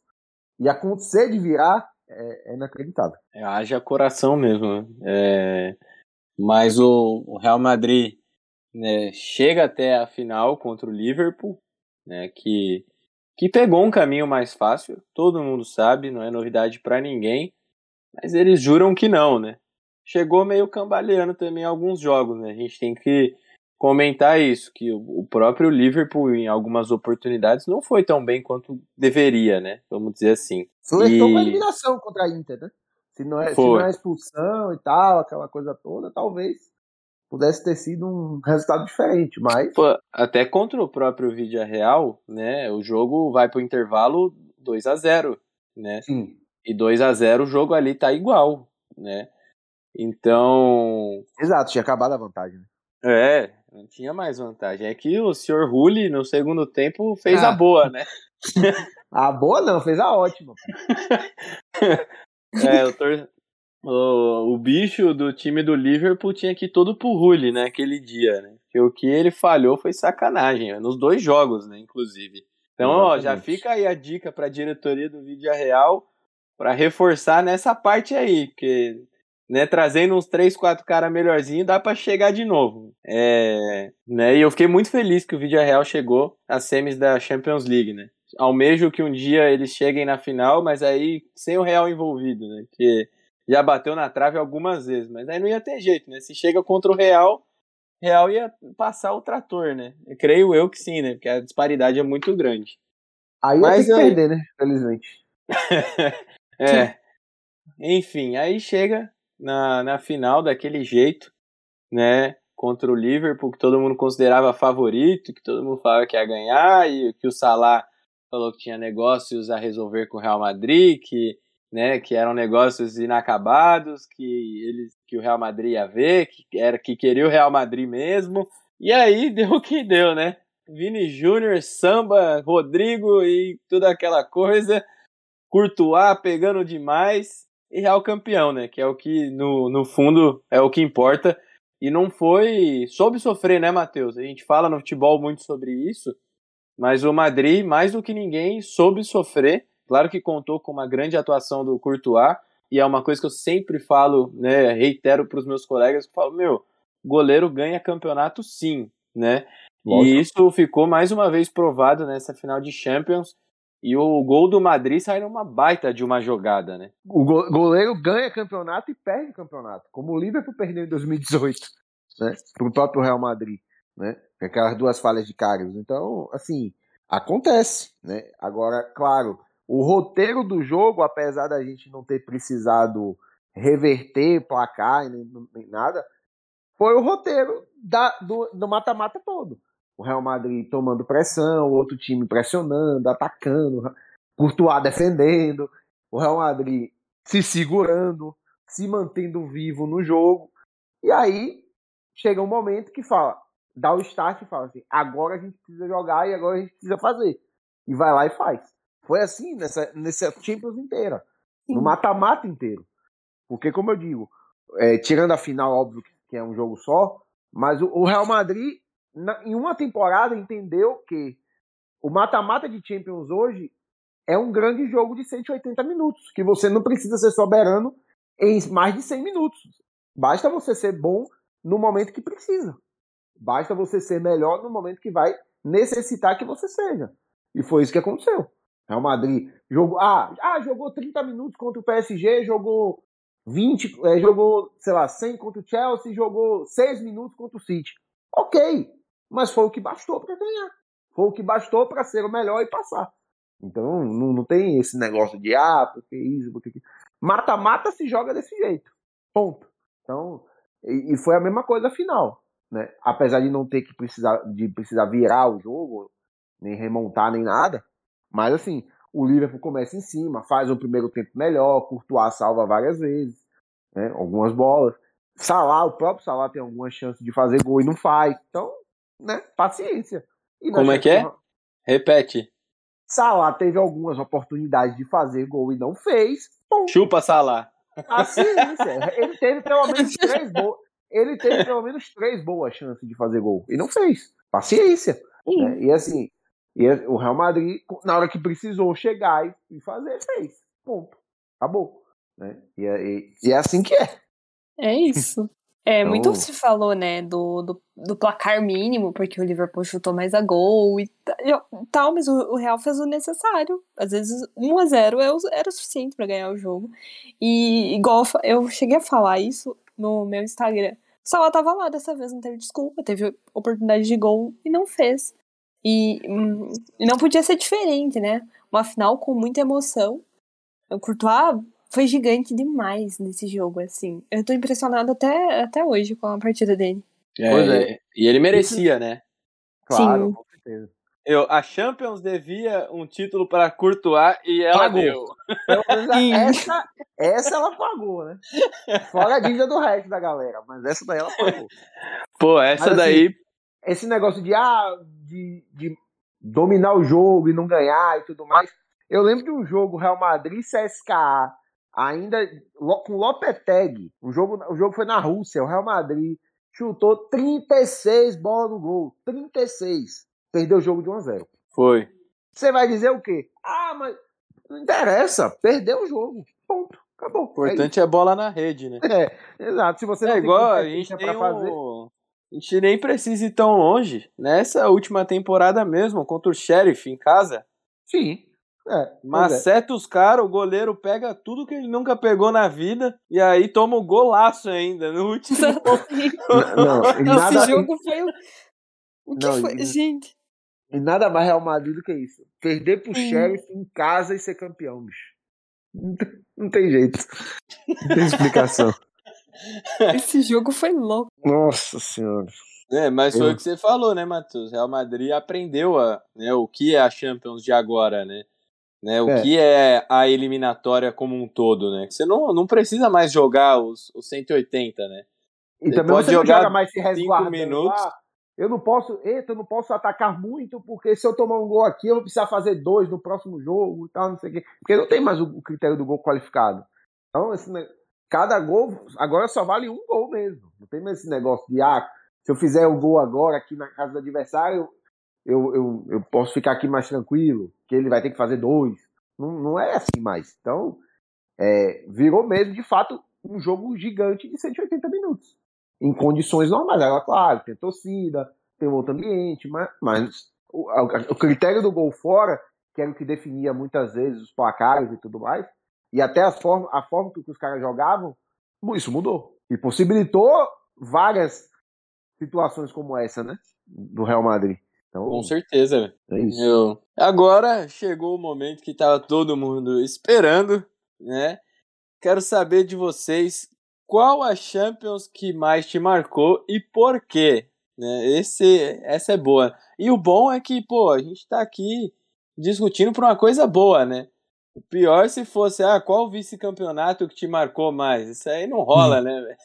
e acontecer de virar é, é inacreditável. É, haja coração mesmo. Né? É, mas o, o Real Madrid né, chega até a final contra o Liverpool, né, que que pegou um caminho mais fácil, todo mundo sabe, não é novidade para ninguém, mas eles juram que não, né? Chegou meio cambaleando também alguns jogos, né? A gente tem que comentar isso, que o próprio Liverpool, em algumas oportunidades, não foi tão bem quanto deveria, né? Vamos dizer assim. Flertou e... com a eliminação contra a Inter, né? Se não, é, se não é expulsão e tal, aquela coisa toda, talvez pudesse ter sido um resultado diferente, mas... Pô, até contra o próprio Vídeo Real, né, o jogo vai pro intervalo 2 a 0 né? Sim. E 2 a 0 o jogo ali tá igual, né? Então... Exato, tinha acabado a vantagem, né? É, não tinha mais vantagem. É que o senhor Rulli, no segundo tempo, fez ah. a boa, né? <laughs> a boa não, fez a ótima. <laughs> é, o, tor o, o bicho do time do Liverpool tinha que ir todo pro Rulli, né, aquele dia, né? Porque o que ele falhou foi sacanagem, nos dois jogos, né, inclusive. Então, ó, já fica aí a dica pra diretoria do Vídeo Real para reforçar nessa parte aí, porque né, trazendo uns 3, 4 caras melhorzinho, dá para chegar de novo. É, né, e eu fiquei muito feliz que o Vídeo Real chegou às semis da Champions League, né? Almejo que um dia eles cheguem na final, mas aí sem o Real envolvido, né? Que já bateu na trave algumas vezes, mas aí não ia ter jeito, né? Se chega contra o Real, Real ia passar o trator, né? Eu creio eu que sim, né? Porque a disparidade é muito grande. Aí mas ia ter que perder, né? Felizmente. <laughs> é. Enfim, aí chega na, na final daquele jeito, né? Contra o Liverpool, que todo mundo considerava favorito, que todo mundo falava que ia ganhar, e que o Salah falou que tinha negócios a resolver com o Real Madrid, que né, que eram negócios inacabados, que eles que o Real Madrid ia ver, que era que queria o Real Madrid mesmo. E aí <laughs> deu o que deu, né? Vini Júnior, Samba, Rodrigo e toda aquela coisa. Courtois pegando demais e Real campeão, né? Que é o que no, no fundo é o que importa. E não foi. Soube sofrer, né, Matheus? A gente fala no futebol muito sobre isso, mas o Madrid, mais do que ninguém, soube sofrer Claro que contou com uma grande atuação do Courtois, e é uma coisa que eu sempre falo, né, reitero para os meus colegas, que falo, meu, goleiro ganha campeonato sim, né? Lógico. E isso ficou mais uma vez provado nessa final de Champions. E o gol do Madrid sai numa baita de uma jogada, né? O goleiro ganha campeonato e perde campeonato, como o Liverpool perdeu em 2018, né? Para o próprio Real Madrid, né? Aquelas duas falhas de Carlos. Então, assim, acontece, né? Agora, claro, o roteiro do jogo, apesar da gente não ter precisado reverter placar nem, nem nada, foi o roteiro da, do mata-mata todo. O Real Madrid tomando pressão, o outro time pressionando, atacando, Courtois defendendo, o Real Madrid se segurando, se mantendo vivo no jogo. E aí chega um momento que fala, dá o start e fala assim: agora a gente precisa jogar e agora a gente precisa fazer. E vai lá e faz. Foi assim nessa, nessa Champions inteira. Sim. No mata-mata inteiro. Porque, como eu digo, é, tirando a final, óbvio que é um jogo só, mas o, o Real Madrid, na, em uma temporada, entendeu que o mata-mata de Champions hoje é um grande jogo de 180 minutos, que você não precisa ser soberano em mais de 100 minutos. Basta você ser bom no momento que precisa. Basta você ser melhor no momento que vai necessitar que você seja. E foi isso que aconteceu. Real Madrid jogou, ah, ah, jogou 30 minutos contra o PSG, jogou 20, é, jogou, sei lá, 100 contra o Chelsea, jogou 6 minutos contra o City. Ok, mas foi o que bastou para ganhar. Foi o que bastou para ser o melhor e passar. Então não, não tem esse negócio de ah, porque isso, porque mata-mata se joga desse jeito. Ponto. Então, e, e, foi a mesma coisa final, né? Apesar de não ter que precisar de precisar virar o jogo, nem remontar nem nada, mas assim, o Liverpool começa em cima, faz um primeiro tempo melhor, Courtois salva várias vezes, né? Algumas bolas. Salah, o próprio Salah tem alguma chance de fazer gol e não faz. Então, né? Paciência. Como é que é? Repete. Salah teve algumas oportunidades de fazer gol e não fez. Pum. Chupa Salah. Paciência. Ele teve pelo menos <laughs> três boas. Ele teve pelo menos três boas chances de fazer gol e não fez. Paciência. Né? E assim, e o Real Madrid, na hora que precisou chegar e fazer, fez. Ponto. Acabou. Né? E, é, e, e é assim que é. É isso. É, então... muito se falou, né, do, do, do, placar mínimo, porque o Liverpool chutou mais a gol e tal, mas o, o Real fez o necessário. Às vezes 1 a 0 era o, era o suficiente para ganhar o jogo. E igual eu cheguei a falar isso no meu Instagram. O Salah tava lá dessa vez, não teve desculpa, teve oportunidade de gol e não fez. E, e não podia ser diferente, né? Uma final com muita emoção. O Courtois foi gigante demais nesse jogo, assim. Eu tô impressionado até, até hoje com a partida dele. É, pois é. E ele merecia, né? Claro, Sim. com certeza. Eu, a Champions devia um título para Courtois e ela pagou. deu. essa, essa ela pagou, né? Fora a dívida do resto da galera, mas essa daí ela pagou. Pô, essa mas, assim, daí. Assim, esse negócio de, ah, de, de dominar o jogo e não ganhar e tudo mais. Eu lembro de um jogo Real Madrid CSKA ainda com Lopetegui. O jogo, o jogo foi na Rússia, o Real Madrid chutou 36 bolas no gol. 36. Perdeu o jogo de 1 a 0. Foi. Você vai dizer o quê? Ah, mas não interessa. Perdeu o jogo. Ponto. Acabou. O importante é, é bola na rede, né? É, exato. Se você é igual a gente tem fazer... A gente nem precisa ir tão longe. Nessa última temporada mesmo, contra o Sheriff em casa. Sim. É, Maceta é. os caras, o goleiro pega tudo que ele nunca pegou na vida e aí toma o um golaço ainda no último. <laughs> não, não, nada... Esse jogo foi. O que não, foi? E, Gente. E nada mais Real Madrid do que isso. Perder pro hum. Sheriff em casa e ser campeão, bicho. Não tem, não tem jeito. <laughs> Não tem explicação. <laughs> Esse jogo foi louco. Nossa senhora. É, mas foi o que você falou, né, Matheus? Real Madrid aprendeu a, né, o que é a Champions de agora, né? Né, o é. que é a eliminatória como um todo, né? Você não, não precisa mais jogar os, os 180, né? E também pode você jogar joga mais se resguardando. minutos. Ah, eu não posso, eita, eu não posso atacar muito, porque se eu tomar um gol aqui, eu vou precisar fazer dois no próximo jogo e tal, não sei o quê. Porque não tem mais o, o critério do gol qualificado. Então, esse, cada gol agora só vale um gol mesmo. Não tem mais esse negócio de, ah, se eu fizer o um gol agora aqui na casa do adversário, eu, eu, eu posso ficar aqui mais tranquilo, que ele vai ter que fazer dois. Não, não é assim mais. Então, é, virou mesmo, de fato, um jogo gigante de 180 minutos. Em condições normais. Agora, claro, tem torcida, tem outro ambiente, mas, mas o, o critério do gol fora, que era o que definia muitas vezes os placares e tudo mais, e até a forma, a forma que os caras jogavam, isso mudou. E possibilitou várias situações como essa, né? Do Real Madrid. Então, Com certeza. É isso. Eu... Agora chegou o momento que estava todo mundo esperando, né? Quero saber de vocês qual a Champions que mais te marcou e por quê. Né? Esse, essa é boa. E o bom é que, pô, a gente está aqui discutindo por uma coisa boa, né? O pior se fosse, ah, qual vice-campeonato que te marcou mais? Isso aí não rola, né?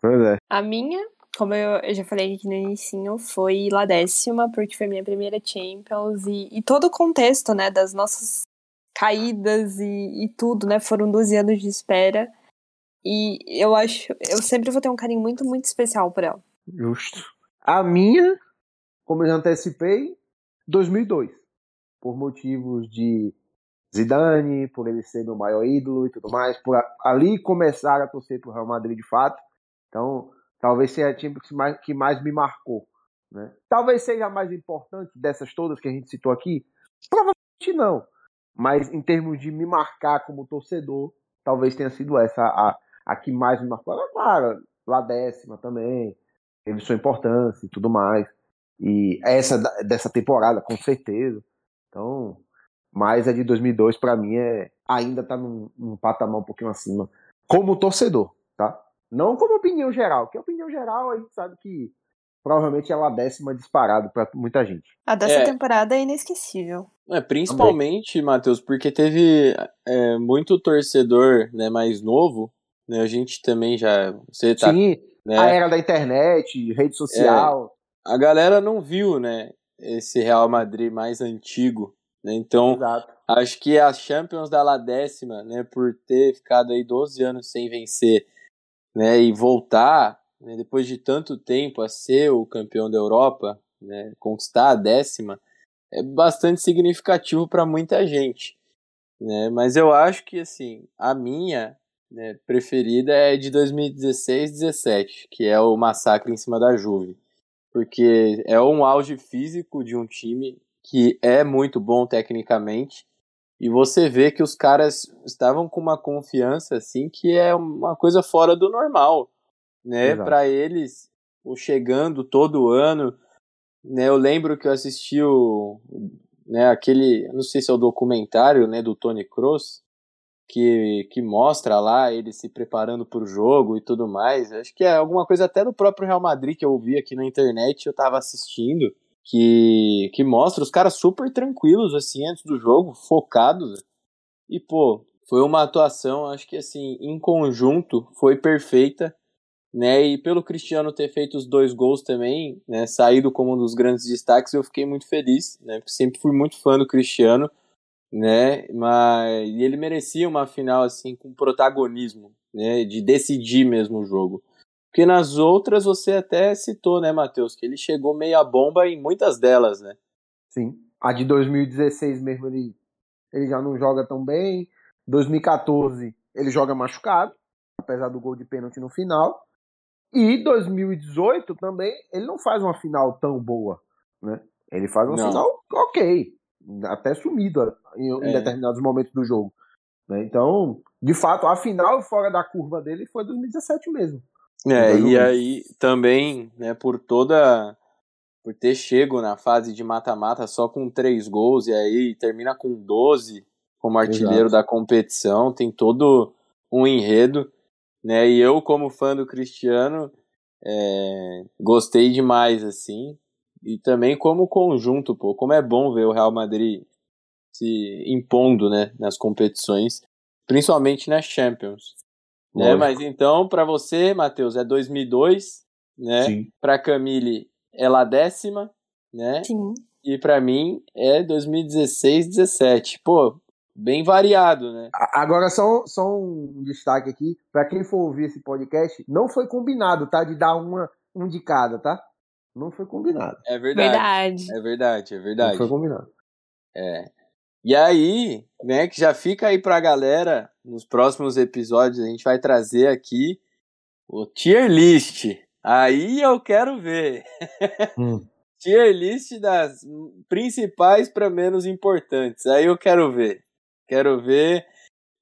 Pois é. A minha como eu, eu, já falei aqui no início, foi lá décima, porque foi minha primeira Champions, e, e todo o contexto, né, das nossas caídas e, e, tudo, né, foram 12 anos de espera, e eu acho, eu sempre vou ter um carinho muito, muito especial por ela. Justo. A minha, como eu já antecipei, 2002, por motivos de Zidane, por ele ser meu maior ídolo e tudo mais, por ali começar a torcer pro Real Madrid de fato, então Talvez seja a time que mais, que mais me marcou. Né? Talvez seja a mais importante dessas todas que a gente citou aqui. Provavelmente não. Mas em termos de me marcar como torcedor, talvez tenha sido essa a, a que mais me marcou. Agora, claro, lá décima também, teve sua importância e tudo mais. E essa dessa temporada, com certeza. Então, mas a de 2002 para mim é ainda tá num, num, patamar um pouquinho acima como torcedor, tá? Não como opinião geral, que opinião geral a gente sabe que provavelmente ela é décima disparado para muita gente. A dessa é. temporada é inesquecível. É, principalmente, Matheus, porque teve é, muito torcedor né, mais novo, né, a gente também já... Você tá, Sim, né, a era da internet, rede social. É, a galera não viu, né, esse Real Madrid mais antigo, né, então Exato. acho que a Champions da La décima, né, por ter ficado aí 12 anos sem vencer, né, e voltar né, depois de tanto tempo a ser o campeão da Europa, né, conquistar a décima, é bastante significativo para muita gente. Né? Mas eu acho que assim, a minha né, preferida é de 2016-17, que é o massacre em cima da Juve. Porque é um auge físico de um time que é muito bom tecnicamente, e você vê que os caras estavam com uma confiança assim que é uma coisa fora do normal né? Para eles, o chegando todo ano, né? Eu lembro que eu assisti o, né? Aquele, não sei se é o documentário, né? Do Tony Kroos, que, que mostra lá ele se preparando para o jogo e tudo mais. Acho que é alguma coisa até do próprio Real Madrid que eu vi aqui na internet, eu tava assistindo, que, que mostra os caras super tranquilos, assim, antes do jogo, focados. E, pô, foi uma atuação, acho que, assim, em conjunto, foi perfeita né? E pelo Cristiano ter feito os dois gols também, né? Saído como um dos grandes destaques, eu fiquei muito feliz, né? Porque sempre fui muito fã do Cristiano, né? Mas ele merecia uma final assim com protagonismo, né? De decidir mesmo o jogo. Porque nas outras você até citou, né, Matheus, que ele chegou meia bomba em muitas delas, né? Sim. A de 2016 mesmo ele, ele já não joga tão bem. 2014 ele joga machucado, apesar do gol de pênalti no final. E 2018 também, ele não faz uma final tão boa, né? Ele faz uma não. final ok, até sumido em, é. em, determinados momentos do jogo. Né? Então, de fato, a final fora da curva dele foi 2017 mesmo. É, e aí também, né, por toda. Por ter chego na fase de mata-mata só com três gols e aí termina com 12 como artilheiro Exato. da competição, tem todo um enredo né? E eu, como fã do Cristiano, é, gostei demais, assim. E também como conjunto, pô, como é bom ver o Real Madrid se impondo, né, nas competições, principalmente nas Champions. Né? Mas então, para você, Matheus, é 2002, né? Para Camille é lá décima, né? Sim. E para mim é 2016, 17. Pô, bem variado, né? Agora, só, só um destaque aqui, para quem for ouvir esse podcast, não foi combinado, tá? De dar uma, um de cada, tá? Não foi combinado. É verdade. verdade. É verdade, é verdade. Não foi combinado. É. E aí, né, que já fica aí pra galera, nos próximos episódios a gente vai trazer aqui o tier list. Aí eu quero ver. Hum. <laughs> tier list das principais para menos importantes. Aí eu quero ver. Quero ver,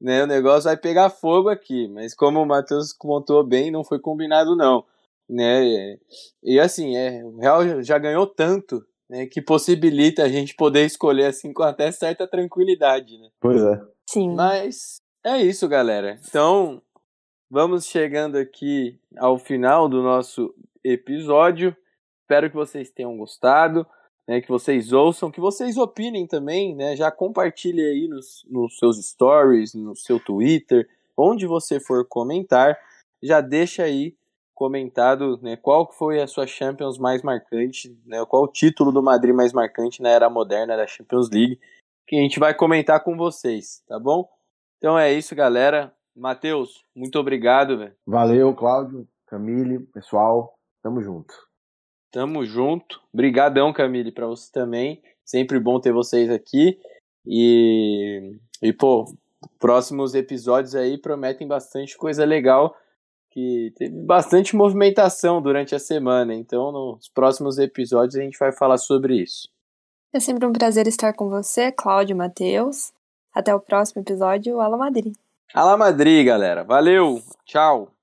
né? O negócio vai pegar fogo aqui, mas como o Matheus contou bem, não foi combinado não, né? E assim, é, o Real já ganhou tanto, né, que possibilita a gente poder escolher assim com até certa tranquilidade, né? Pois é. Sim. Mas é isso, galera. Então, vamos chegando aqui ao final do nosso episódio. Espero que vocês tenham gostado né, que vocês ouçam, que vocês opinem também, né, já compartilhe aí nos, nos seus stories, no seu Twitter, onde você for comentar, já deixa aí comentado né, qual foi a sua Champions mais marcante, né, qual o título do Madrid mais marcante na era moderna da Champions League, que a gente vai comentar com vocês, tá bom? Então é isso, galera. Matheus, muito obrigado. Véio. Valeu, Cláudio, Camille, pessoal, tamo junto. Tamo junto. Brigadão, Camille, para você também. Sempre bom ter vocês aqui. E, e pô, próximos episódios aí prometem bastante coisa legal. Que teve bastante movimentação durante a semana. Então, nos próximos episódios a gente vai falar sobre isso. É sempre um prazer estar com você, Cláudio Matheus. Até o próximo episódio, Ala Madrid. Ala Madrid, galera. Valeu. Tchau.